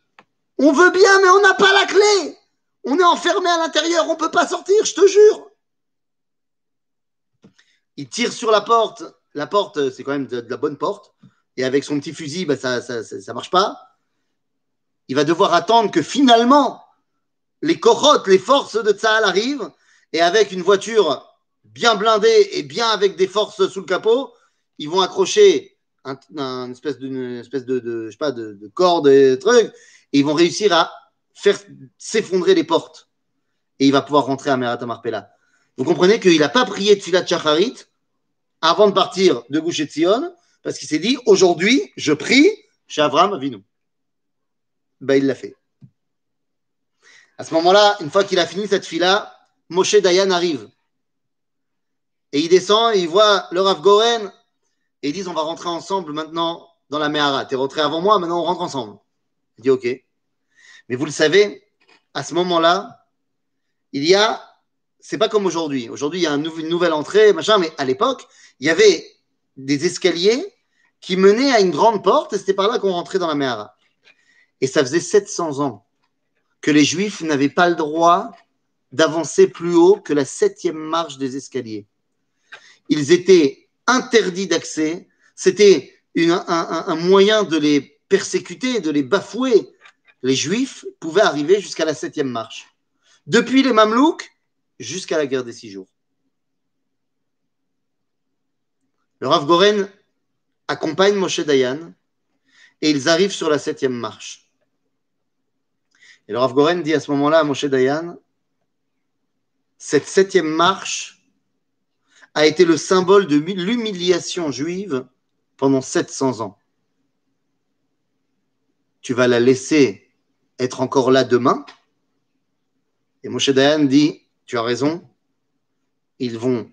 [SPEAKER 1] On veut bien, mais on n'a pas la clé On est enfermé à l'intérieur, on ne peut pas sortir, je te jure il tire sur la porte. La porte, c'est quand même de, la bonne porte. Et avec son petit fusil, bah, ça ne marche pas. Il va devoir attendre que finalement, les corottes, les forces de Tsahal arrivent. Et avec une voiture bien blindée et bien avec des forces sous le capot, ils vont accrocher un, un espèce, espèce de, je sais pas, de, de corde trucs. Et ils vont réussir à faire s'effondrer les portes. Et il va pouvoir rentrer à Merata Marpella. Vous comprenez qu'il n'a pas prié de Filat Shacharit avant de partir de Gouche Tzion, parce qu'il s'est dit aujourd'hui, je prie chez Avram Avinu. Ben, il l'a fait. À ce moment-là, une fois qu'il a fini cette fila, Moshe Dayan arrive. Et il descend et il voit le Rav Goren et ils disent on va rentrer ensemble maintenant dans la Mehara. T'es rentré avant moi, maintenant on rentre ensemble. Il dit ok. Mais vous le savez, à ce moment-là, il y a c'est pas comme aujourd'hui. Aujourd'hui, il y a une nouvelle entrée, machin, mais à l'époque, il y avait des escaliers qui menaient à une grande porte et c'était par là qu'on rentrait dans la Mehara. Et ça faisait 700 ans que les Juifs n'avaient pas le droit d'avancer plus haut que la septième marche des escaliers. Ils étaient interdits d'accès. C'était un, moyen de les persécuter, de les bafouer. Les Juifs pouvaient arriver jusqu'à la septième marche. Depuis les Mamelouks, jusqu'à la guerre des six jours. Le Rav Goren accompagne Moshe Dayan et ils arrivent sur la septième marche. Et le Rav Goren dit à ce moment-là à Moshe Dayan, cette septième marche a été le symbole de l'humiliation juive pendant 700 ans. Tu vas la laisser être encore là demain Et Moshe Dayan dit, tu as raison, ils vont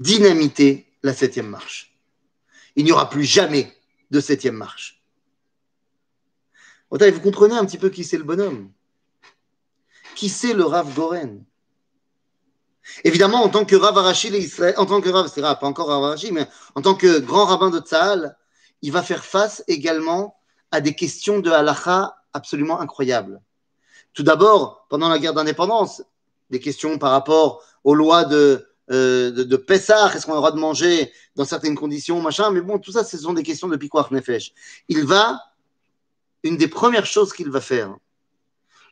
[SPEAKER 1] dynamiter la septième marche. Il n'y aura plus jamais de septième marche. Vous comprenez un petit peu qui c'est le bonhomme? Qui c'est le Rav Goren? Évidemment, en tant que Rav Arashi, en tant que Rav, c'est pas encore Rav Arashi, mais en tant que grand rabbin de Tzahal, il va faire face également à des questions de halacha absolument incroyables. Tout d'abord, pendant la guerre d'indépendance, des questions par rapport aux lois de, euh, de, de Pessah, est-ce qu'on a le droit de manger dans certaines conditions, machin, mais bon, tout ça, ce sont des questions de Pikuach Nefesh. Il va, une des premières choses qu'il va faire,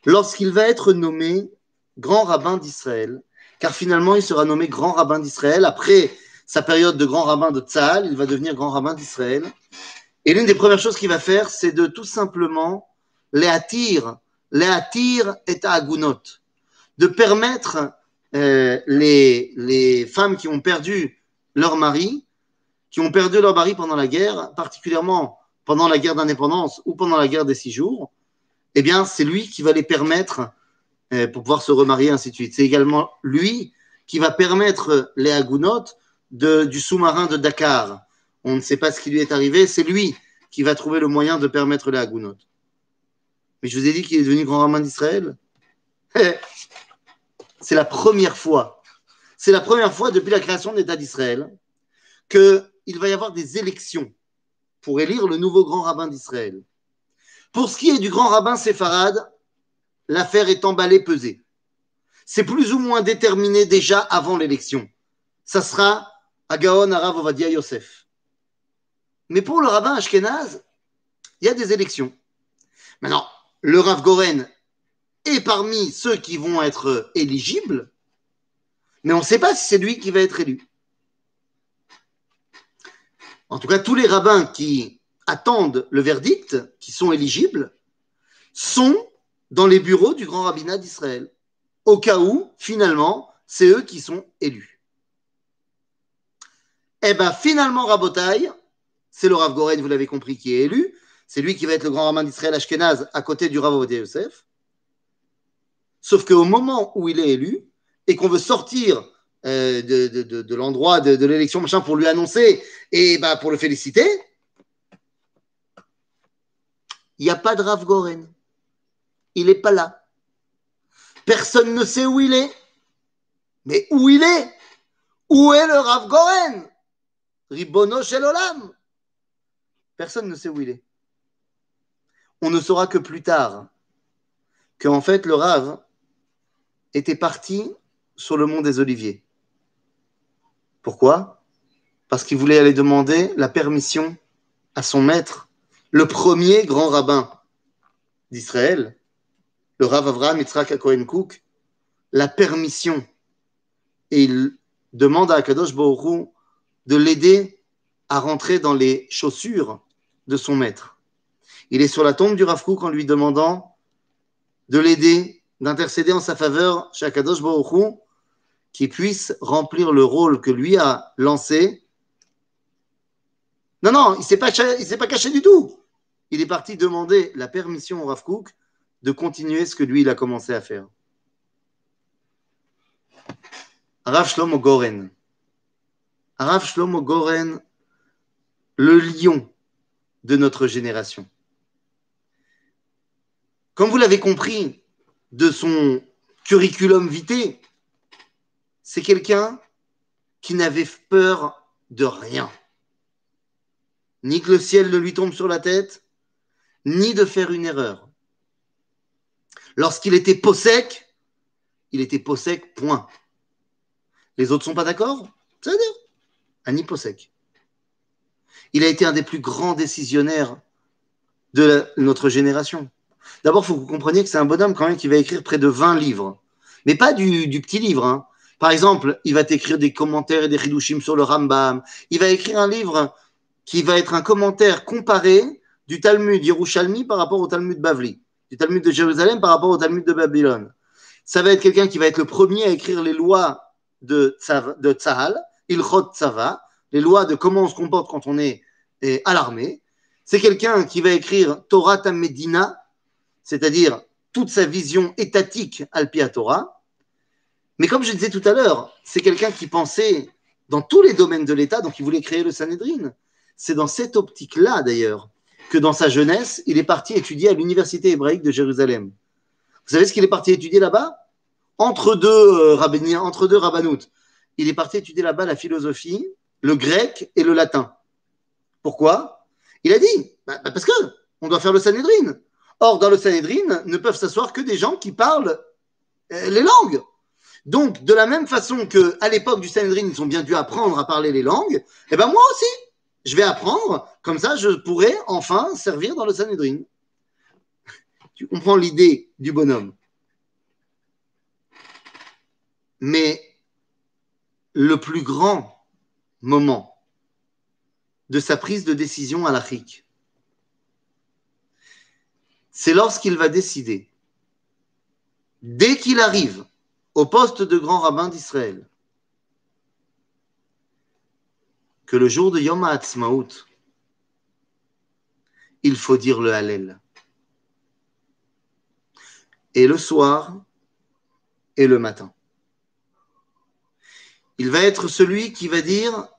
[SPEAKER 1] lorsqu'il va être nommé grand rabbin d'Israël, car finalement il sera nommé grand rabbin d'Israël. Après sa période de grand rabbin de Tzahal, il va devenir grand rabbin d'Israël. Et l'une des premières choses qu'il va faire, c'est de tout simplement les attirer, les attirer et agunot, de permettre euh, les, les femmes qui ont perdu leur mari, qui ont perdu leur mari pendant la guerre, particulièrement pendant la guerre d'indépendance ou pendant la guerre des six jours, eh bien, c'est lui qui va les permettre pour pouvoir se remarier, ainsi de suite. C'est également lui qui va permettre les Agounot du sous-marin de Dakar. On ne sait pas ce qui lui est arrivé, c'est lui qui va trouver le moyen de permettre les Agounot. Mais je vous ai dit qu'il est devenu grand rabbin d'Israël. *laughs* c'est la première fois, c'est la première fois depuis la création de l'État d'Israël qu'il va y avoir des élections pour élire le nouveau grand rabbin d'Israël. Pour ce qui est du grand rabbin séfarade, l'affaire est emballée, pesée. C'est plus ou moins déterminé déjà avant l'élection. Ça sera Agaon Arav Ovadia Yosef. Mais pour le rabbin Ashkenaz, il y a des élections. Maintenant, le Rav Goren est parmi ceux qui vont être éligibles, mais on ne sait pas si c'est lui qui va être élu. En tout cas, tous les rabbins qui attendent le verdict, qui sont éligibles, sont dans les bureaux du grand rabbinat d'Israël, au cas où, finalement, c'est eux qui sont élus. Eh bien, finalement, Rabotai, c'est le Rav Goren, vous l'avez compris, qui est élu. C'est lui qui va être le grand rabbin d'Israël Ashkenaz à côté du Rav Ovadia Yosef. Sauf qu'au moment où il est élu et qu'on veut sortir euh, de, l'endroit de, l'élection pour lui annoncer et bah, pour le féliciter, il n'y a pas de Rav Goren il n'est pas là. Personne ne sait où il est. Mais où il est? Où est le Rav Goren? Ribono Shelolam Personne ne sait où il est. On ne saura que plus tard qu'en fait le Rav était parti sur le mont des Oliviers. Pourquoi? Parce qu'il voulait aller demander la permission à son maître, le premier grand rabbin d'Israël, le Rav Avraham Yitzhak Cohen Cook la permission et il demande à Akadosh Baruch de l'aider à rentrer dans les chaussures de son maître. Il est sur la tombe du Rav Cook en lui demandant de l'aider, d'intercéder en sa faveur chez Akadosh Baruch qui puisse remplir le rôle que lui a lancé. Non, non, il ne s'est pas, caché du tout. Il est parti demander la permission au Rav Cook de continuer ce que lui, il a commencé à faire. Rav Shlomo Goren. Rav Shlomo Goren, le lion de notre génération. Comme vous l'avez compris de son curriculum vitae, c'est quelqu'un qui n'avait peur de rien. Ni que le ciel ne lui tombe sur la tête, ni de faire une erreur. Lorsqu'il était peau il était peau point. Les autres ne sont pas d'accord? C'est-à-dire, un sec. Il a été un des plus grands décisionnaires de notre génération. D'abord, il faut que vous compreniez que c'est un bonhomme quand même qui va écrire près de 20 livres. Mais pas du, petit livre. Hein. Par exemple, il va écrire des commentaires et des hidushim sur le Rambam. Il va écrire un livre qui va être un commentaire comparé du Talmud Yerushalmi par rapport au Talmud Bavli du Talmud de Jérusalem par rapport au Talmud de Babylone. Ça va être quelqu'un qui va être le premier à écrire les lois de, de Tzahal, Ilchot Tsava, les lois de comment on se comporte quand on est à l'armée. C'est quelqu'un qui va écrire Torah Medina, c'est-à-dire toute sa vision étatique Alpia Torah. Mais comme je disais tout à l'heure, c'est quelqu'un qui pensait dans tous les domaines de l'État, donc il voulait créer le Sanhedrin. C'est dans cette optique-là, d'ailleurs, que dans sa jeunesse, il est parti étudier à l'université hébraïque de Jérusalem. Vous savez ce qu'il est parti étudier là-bas? Entre deux euh, entre deux rabbanoutes. Il est parti étudier là-bas la philosophie, le grec et le latin. Pourquoi? Il a dit, bah, bah, parce que on doit faire le Sanhedrin. Or, dans le Sanhedrin, ne peuvent s'asseoir que des gens qui parlent euh, les langues. Donc, de la même façon que à l'époque du Sanhedrin, ils ont bien dû apprendre à parler les langues, eh ben moi aussi, je vais apprendre, comme ça je pourrai enfin servir dans le Sanhedrin. Tu comprends l'idée du bonhomme. Mais le plus grand moment de sa prise de décision à l'Afrique, c'est lorsqu'il va décider, dès qu'il arrive au poste de grand rabbin d'Israël, que le jour de Yom HaAtzmaut, il faut dire le Hallel. Et le soir et le matin. Il va être celui qui va dire,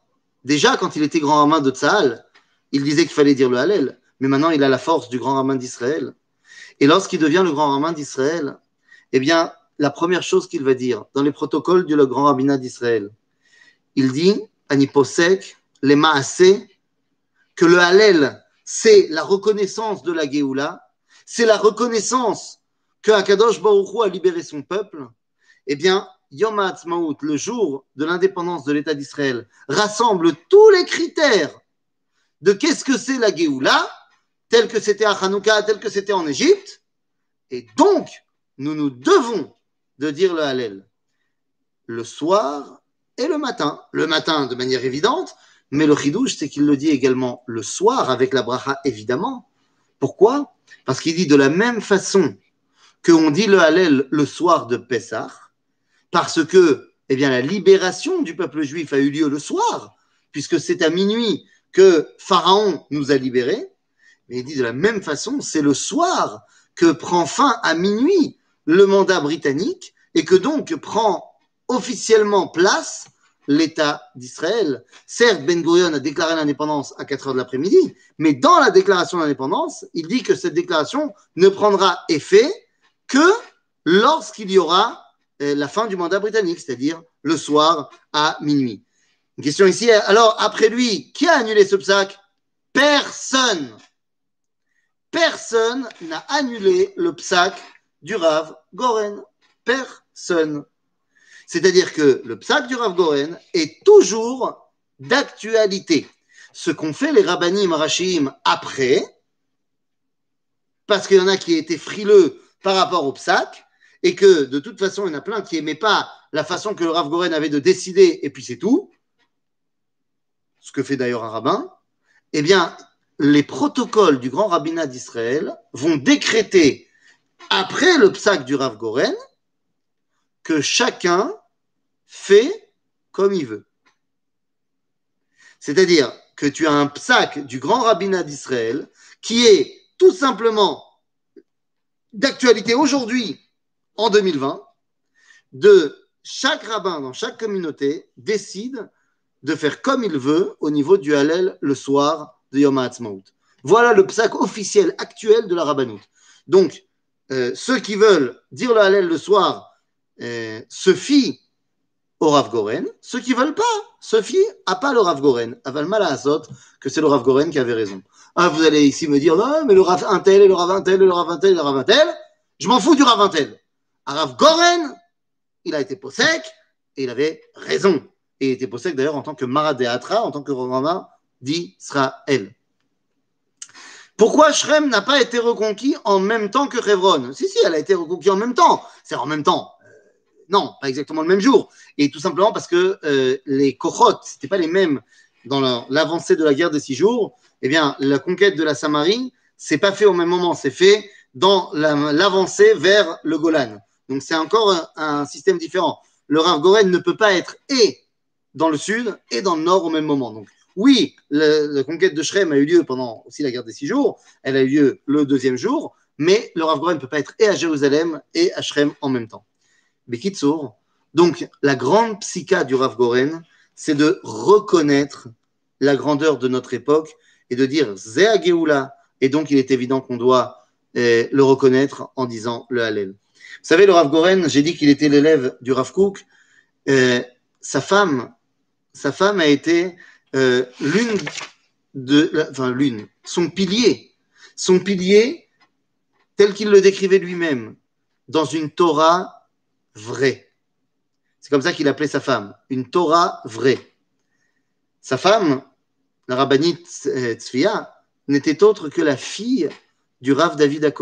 [SPEAKER 1] déjà quand il était grand rabbin de Tzahal, il disait qu'il fallait dire le Hallel, mais maintenant il a la force du grand rabbin d'Israël. Et lorsqu'il devient le grand rabbin d'Israël, eh bien, la première chose qu'il va dire dans les protocoles du grand rabbinat d'Israël, il dit, Aniposek, les Maasé, que le Hallel, c'est la reconnaissance de la Géoula, c'est la reconnaissance que Akadosh Baruch Hu a libéré son peuple, eh bien, Yom HaAtzmaut, le jour de l'indépendance de l'État d'Israël, rassemble tous les critères de qu'est-ce que c'est la Géoula, tel que c'était à Hanouka, tel que c'était en Égypte, et donc, nous nous devons de dire le Hallel. Le soir et le matin. Le matin de manière évidente, mais le chidouche, c'est qu'il le dit également le soir avec la bracha, évidemment. Pourquoi? Parce qu'il dit de la même façon qu'on dit le Hallel le soir de Pessah, parce que eh bien, la libération du peuple juif a eu lieu le soir, puisque c'est à minuit que Pharaon nous a libérés. Mais il dit de la même façon, c'est le soir que prend fin à minuit le mandat britannique et que donc prend officiellement place l'État d'Israël. Certes, Ben Gurion a déclaré l'indépendance à 4 heures de l'après-midi, mais dans la déclaration d'indépendance, il dit que cette déclaration ne prendra effet que lorsqu'il y aura euh, la fin du mandat britannique, c'est-à-dire le soir à minuit. Une question ici. Alors, après lui, qui a annulé ce psaque? Personne. Personne n'a annulé le psaque du Rav Goren. Personne. C'est-à-dire que le psaque du Rav Goren est toujours d'actualité. Ce qu'ont fait les rabbinim rachim après, parce qu'il y en a qui étaient frileux par rapport au psaque, et que de toute façon, il y en a plein qui n'aimaient pas la façon que le Rav Goren avait de décider, et puis c'est tout, ce que fait d'ailleurs un rabbin, eh bien, les protocoles du grand rabbinat d'Israël vont décréter, après le psaque du Rav Goren, que chacun fait comme il veut. C'est-à-dire que tu as un psaque du grand rabbinat d'Israël qui est tout simplement d'actualité aujourd'hui en 2020, de chaque rabbin dans chaque communauté décide de faire comme il veut au niveau du Hallel le soir de Yom HaAtzmaut. Voilà le psaque officiel actuel de la rabbanout. Donc, euh, ceux qui veulent dire le Hallel le soir euh, se fient au Rav Goren. Ceux qui veulent pas se fient à pas le Rav Goren. Aval mal à Azot, que c'est le Rav Goren qui avait raison. Ah, vous allez ici me dire, non, mais le Rav Intel et le Rav Intel et le Rav Intel et le Rav Intel. Je m'en fous du Rav Intel. Rav Goren, il a été possèque et il avait raison. Et il était possèque d'ailleurs en tant que Maradéatra, en tant que Romain d'Israël. Pourquoi Shrem n'a pas été reconquis en même temps que Révron Si, si, elle a été reconquis en même temps. C'est en même temps. Non, pas exactement le même jour. Et tout simplement parce que euh, les Kochot, ce n'étaient pas les mêmes dans l'avancée de la guerre des six jours. Eh bien, la conquête de la Samarie, c'est pas fait au même moment, c'est fait dans l'avancée vers le Golan. Donc c'est encore un, système différent. Le Rav Goren ne peut pas être et dans le sud et dans le nord au même moment. Donc, oui, la conquête de Shrem a eu lieu pendant aussi la guerre des six jours. Elle a eu lieu le deuxième jour, mais le Rav Goren ne peut pas être et à Jérusalem et à Shrem en même temps. Bekitsour, donc la grande psycha du Rav Goren, c'est de reconnaître la grandeur de notre époque et de dire Zéa Geoula. Et donc, il est évident qu'on doit euh, le reconnaître en disant le Hallel. Vous savez, le Rav Goren, j'ai dit qu'il était l'élève du Rav Kook. Euh, sa femme, sa femme a été euh, l'une de, enfin l'une, son pilier, son pilier tel qu'il le décrivait lui-même, dans une Torah vraie. C'est comme ça qu'il appelait sa femme, une Torah vraie. Sa femme, la rabbinite Tzvia, n'était autre que la fille du Rav David à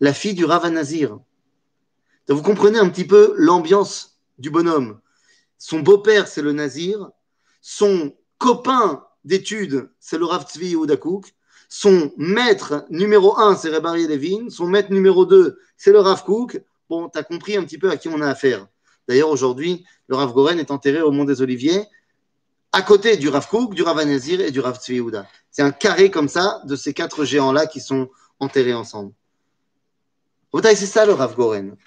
[SPEAKER 1] la fille du Rav Anazir. Vous comprenez un petit peu l'ambiance du bonhomme. Son beau-père, c'est le Nazir. Son copain d'études, c'est le Rav Tzvi Yehudakouk. Son maître numéro un, c'est Rabbi Levin. Son maître numéro deux, c'est le Rav Kook. Bon, tu as compris un petit peu à qui on a affaire. D'ailleurs, aujourd'hui, le Rav Goren est enterré au Mont des Oliviers, à côté du Rav Kook, du Rav Anazir et du Rav Tzvi. C'est un carré comme ça de ces quatre géants-là qui sont enterrés ensemble. C'est ça le Rav Goren.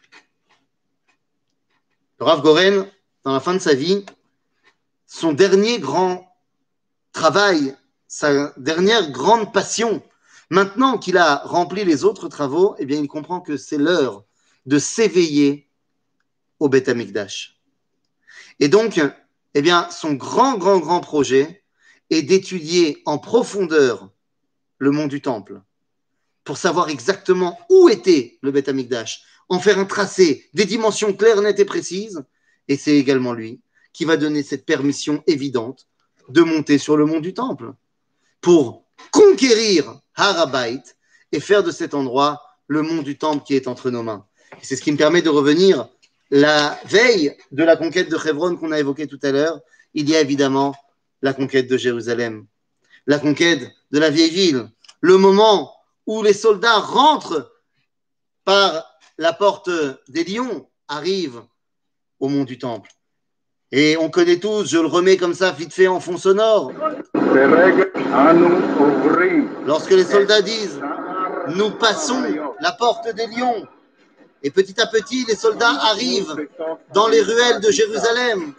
[SPEAKER 1] Le Rav Goren, dans la fin de sa vie, son dernier grand travail, sa dernière grande passion, maintenant qu'il a rempli les autres travaux, eh bien, il comprend que c'est l'heure de s'éveiller au Beth Amikdash. Et donc, eh bien, son grand, grand, grand projet est d'étudier en profondeur le mont du Temple pour savoir exactement où était le Beth Amikdash, en faire un tracé, des dimensions claires, nettes et précises. Et c'est également lui qui va donner cette permission évidente de monter sur le mont du Temple pour conquérir Harabait et faire de cet endroit le mont du Temple qui est entre nos mains. C'est ce qui me permet de revenir la veille de la conquête de Hebron qu'on a évoquée tout à l'heure. Il y a évidemment la conquête de Jérusalem, la conquête de la vieille ville, le moment où les soldats rentrent par la porte des lions, arrivent au mont du Temple. Et on connaît tous, je le remets comme ça vite fait en fond sonore. Lorsque les soldats disent, nous passons la porte des lions, et petit à petit, les soldats arrivent dans les ruelles de Jérusalem.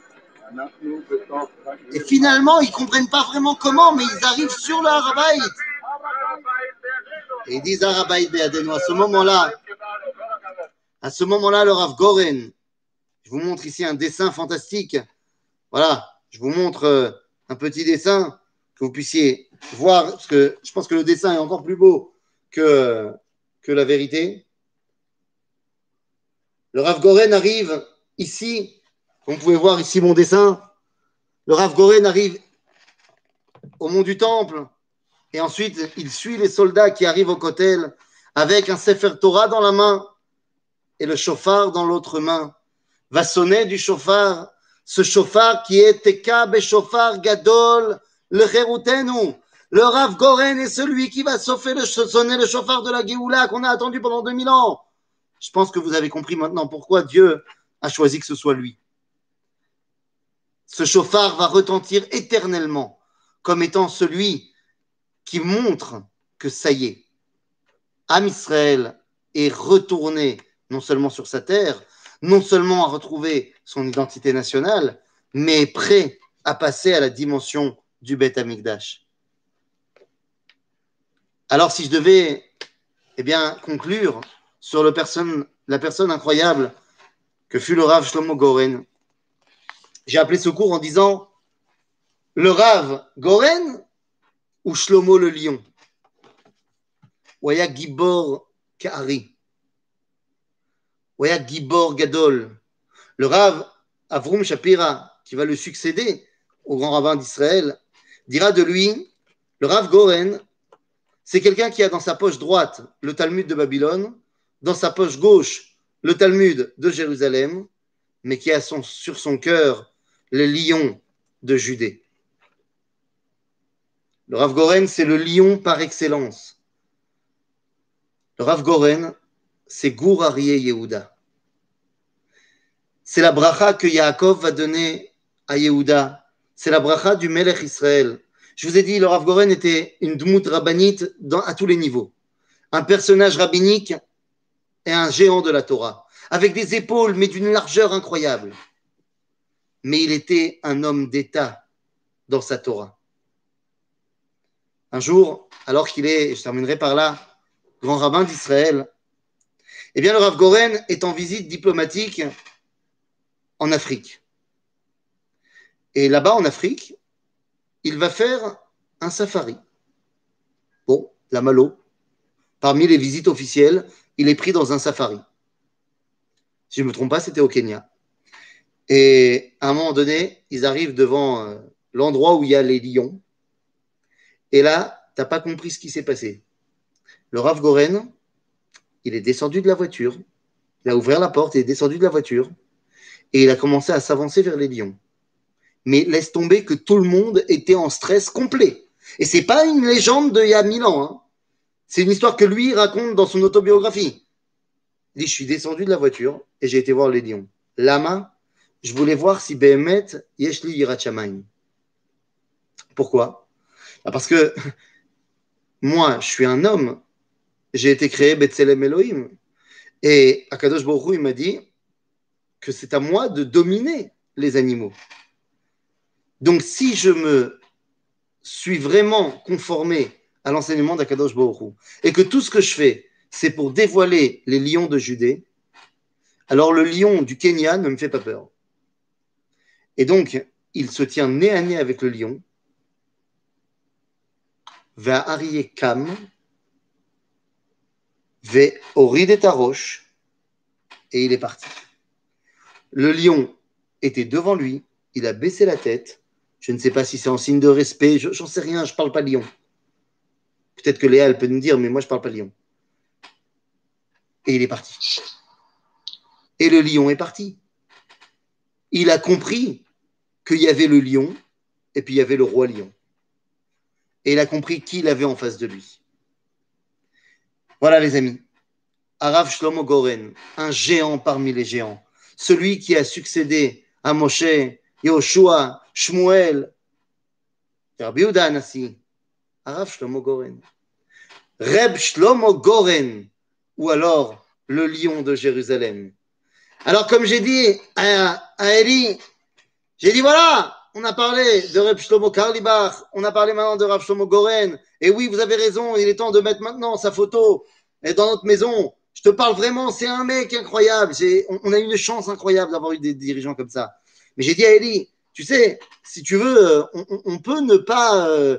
[SPEAKER 1] Et finalement, ils ne comprennent pas vraiment comment, mais ils arrivent sur le Et ils disent Harabaït À ce moment-là, à ce moment-là, le Rav Goren, je vous montre ici un dessin fantastique. Voilà, je vous montre euh, un petit dessin que vous puissiez voir, parce que je pense que le dessin est encore plus beau que, que la vérité. Le Rav Goren arrive ici, vous pouvez voir ici mon dessin. Le Rav Goren arrive au mont du Temple et ensuite il suit les soldats qui arrivent au Kotel avec un Sefer Torah dans la main et le chauffard dans l'autre main. Va sonner du chauffard, ce chauffard qui est Teka Beshofar Gadol le Cherutenu. Le Rav Goren est celui qui va sonner le chauffard de la Géoula qu'on a attendu pendant 2000 ans. Je pense que vous avez compris maintenant pourquoi Dieu a choisi que ce soit lui. Ce chauffard va retentir éternellement comme étant celui qui montre que ça y est, Am Israël est retourné non seulement sur sa terre, non seulement à retrouver son identité nationale, mais est prêt à passer à la dimension du Beth Amikdash. Alors, si je devais eh bien, conclure sur la personne incroyable que fut le Rav Shlomo Goren, j'ai appelé ce cours en disant le Rav Goren ou Shlomo le lion? Waya Gibor. Waya Gibor Gadol. Le Rav Avrum Shapira, qui va le succéder au grand rabbin d'Israël, dira de lui le Rav Goren, c'est quelqu'un qui a dans sa poche droite le Talmud de Babylone, dans sa poche gauche le Talmud de Jérusalem, mais qui a sur son cœur le lion de Judée. Le Rav Goren, c'est le lion par excellence. Le Rav Goren, c'est Gour Aryeh Yehuda. C'est la bracha que Yaakov va donner à Yehuda. C'est la bracha du Melech Israël. Je vous ai dit, le Rav Goren était une dmout rabbinite à tous les niveaux. Un personnage rabbinique et un géant de la Torah, avec des épaules, mais d'une largeur incroyable. Mais il était un homme d'État dans sa Torah. Un jour, alors qu'il est, je terminerai par là, grand rabbin d'Israël, eh bien, le Rav Goren est en visite diplomatique en Afrique. Et là-bas, en Afrique, il va faire un safari. Bon, la Malo, parmi les visites officielles, il est pris dans un safari. Si je ne me trompe pas, c'était au Kenya. Et à un moment donné, ils arrivent devant euh, l'endroit où il y a les lions. Et là, tu n'as pas compris ce qui s'est passé. Le Rav Goren, il est descendu de la voiture, il a ouvert la porte, il est descendu de la voiture, et il a commencé à s'avancer vers les lions. Mais laisse tomber que tout le monde était en stress complet. Et c'est pas une légende d'il y a mille ans. Hein. C'est une histoire que lui raconte dans son autobiographie. Il dit, je suis descendu de la voiture et j'ai été voir les lions. Lama, je voulais voir si Behemet Yeshli Yirachamaim. Pourquoi? Bah, Parce que *laughs* moi, je suis un homme j'ai été créé Betselem Elohim. Et Akadosh Baruch il m'a dit que c'est à moi de dominer les animaux. Donc, si je me suis vraiment conformé à l'enseignement d'Akadosh Baruch et que tout ce que je fais, c'est pour dévoiler les lions de Judée, alors le lion du Kenya ne me fait pas peur. Et donc, il se tient nez à nez avec le lion, va Arié Kam, ta roche et il est parti. Le lion était devant lui, il a baissé la tête. Je ne sais pas si c'est en signe de respect, j'en sais rien, je ne parle pas lion. Peut-être que Léa, elle peut nous dire, mais moi, je ne parle pas lion. Et il est parti. Et le lion est parti. Il a compris qu'il y avait le lion et puis il y avait le roi lion. Et il a compris qui il avait en face de lui. Voilà les amis. Arav Shlomo Goren, un géant parmi les géants. Celui qui a succédé à Moshe, Yoshua, Shmuel, Rabbi. Arav Shlomo Goren. Reb Shlomo Goren, ou alors le lion de Jérusalem. Alors, comme j'ai dit à, à Eli, j'ai dit voilà, on a parlé de Reb Shlomo Karlibach, on a parlé maintenant de Reb Shlomo Goren. Et oui, vous avez raison, il est temps de mettre maintenant sa photo dans notre maison. Je te parle vraiment, c'est un mec incroyable. On, on, a une chance incroyable d'avoir eu des dirigeants comme ça. Mais j'ai dit à Eli, tu sais, si tu veux, on, on peut ne pas euh,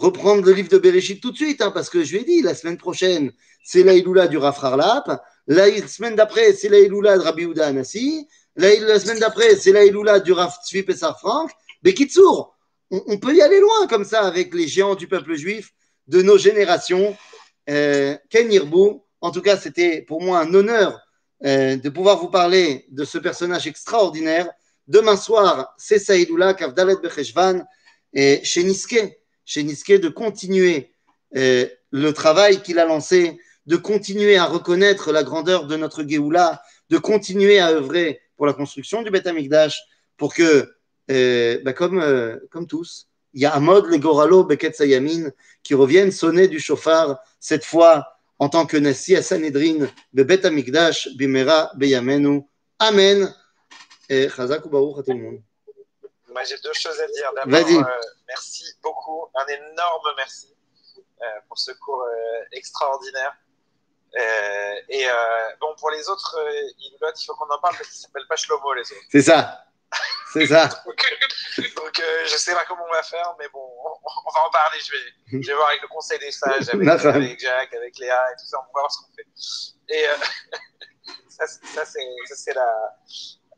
[SPEAKER 1] reprendre le livre de Bereshit tout de suite, hein, parce que je lui ai dit, la semaine prochaine, c'est la Iloula du Rafrar Lap. La semaine d'après, c'est la Iloula de Rabbi Ouda Anassi. La, semaine d'après, c'est la Iloula du Raf Tzvi Pessar Frank. Bekitsour, on, peut y aller loin comme ça avec les géants du peuple juif de nos générations. Euh, Ken en tout cas, c'était pour moi un honneur euh, de pouvoir vous parler de ce personnage extraordinaire. Demain soir, c'est Saïdoula, Kavdalet Becheshvan, et chez chez Niske, de continuer euh, le travail qu'il a lancé, de continuer à reconnaître la grandeur de notre Géoula, de continuer à œuvrer pour la construction du Beth Amikdash, pour que, euh, bah comme, euh, comme tous, il y a Amod le Goralo Beket Sayamin qui reviennent sonner du chauffard, cette fois en tant que Nassi à Sanhedrin, Bebet Amikdash, Bimera, Beyamenu. Amen. Et à tout le monde.
[SPEAKER 2] Moi, j'ai deux choses à dire. D'abord, euh, merci beaucoup, un énorme merci euh, pour ce cours euh, extraordinaire. Euh, et euh, bon, pour les autres, il faut qu'on en parle parce qu'ils ne s'appellent pas Shlomo, les autres.
[SPEAKER 1] C'est ça. C'est ça. *laughs*
[SPEAKER 2] donc, euh, je sais pas comment on va faire, mais bon, on, on va en parler. Je vais, je vais voir avec le conseil des sages, avec, *laughs* avec Jack, avec Léa et tout ça. On va voir ce qu'on fait. Et euh, *laughs* ça, ça c'est la,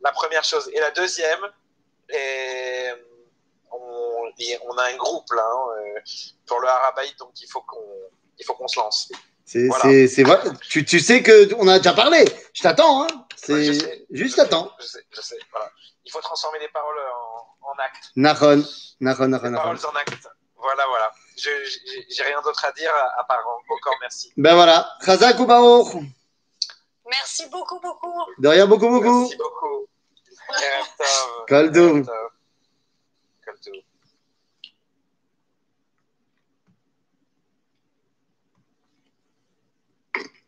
[SPEAKER 2] la première chose. Et la deuxième, et on, on a un groupe là hein, euh, pour le Harabaït, donc il faut qu'on il faut qu'on se lance.
[SPEAKER 1] C'est voilà. c'est vrai. Tu, tu sais que on a déjà parlé. Je t'attends. Hein. C'est ouais, juste attends.
[SPEAKER 2] Je sais, je sais. Voilà il faut transformer les paroles en, en actes.
[SPEAKER 1] Nahon, Nahon, Nahon.
[SPEAKER 2] Les paroles en actes. Voilà, voilà. Je j'ai rien d'autre à dire à part encore merci.
[SPEAKER 1] Ben voilà. Chazak ou.
[SPEAKER 4] Merci beaucoup, beaucoup.
[SPEAKER 1] De rien, beaucoup, beaucoup.
[SPEAKER 2] Merci beaucoup.
[SPEAKER 1] Kaldou.
[SPEAKER 2] tout.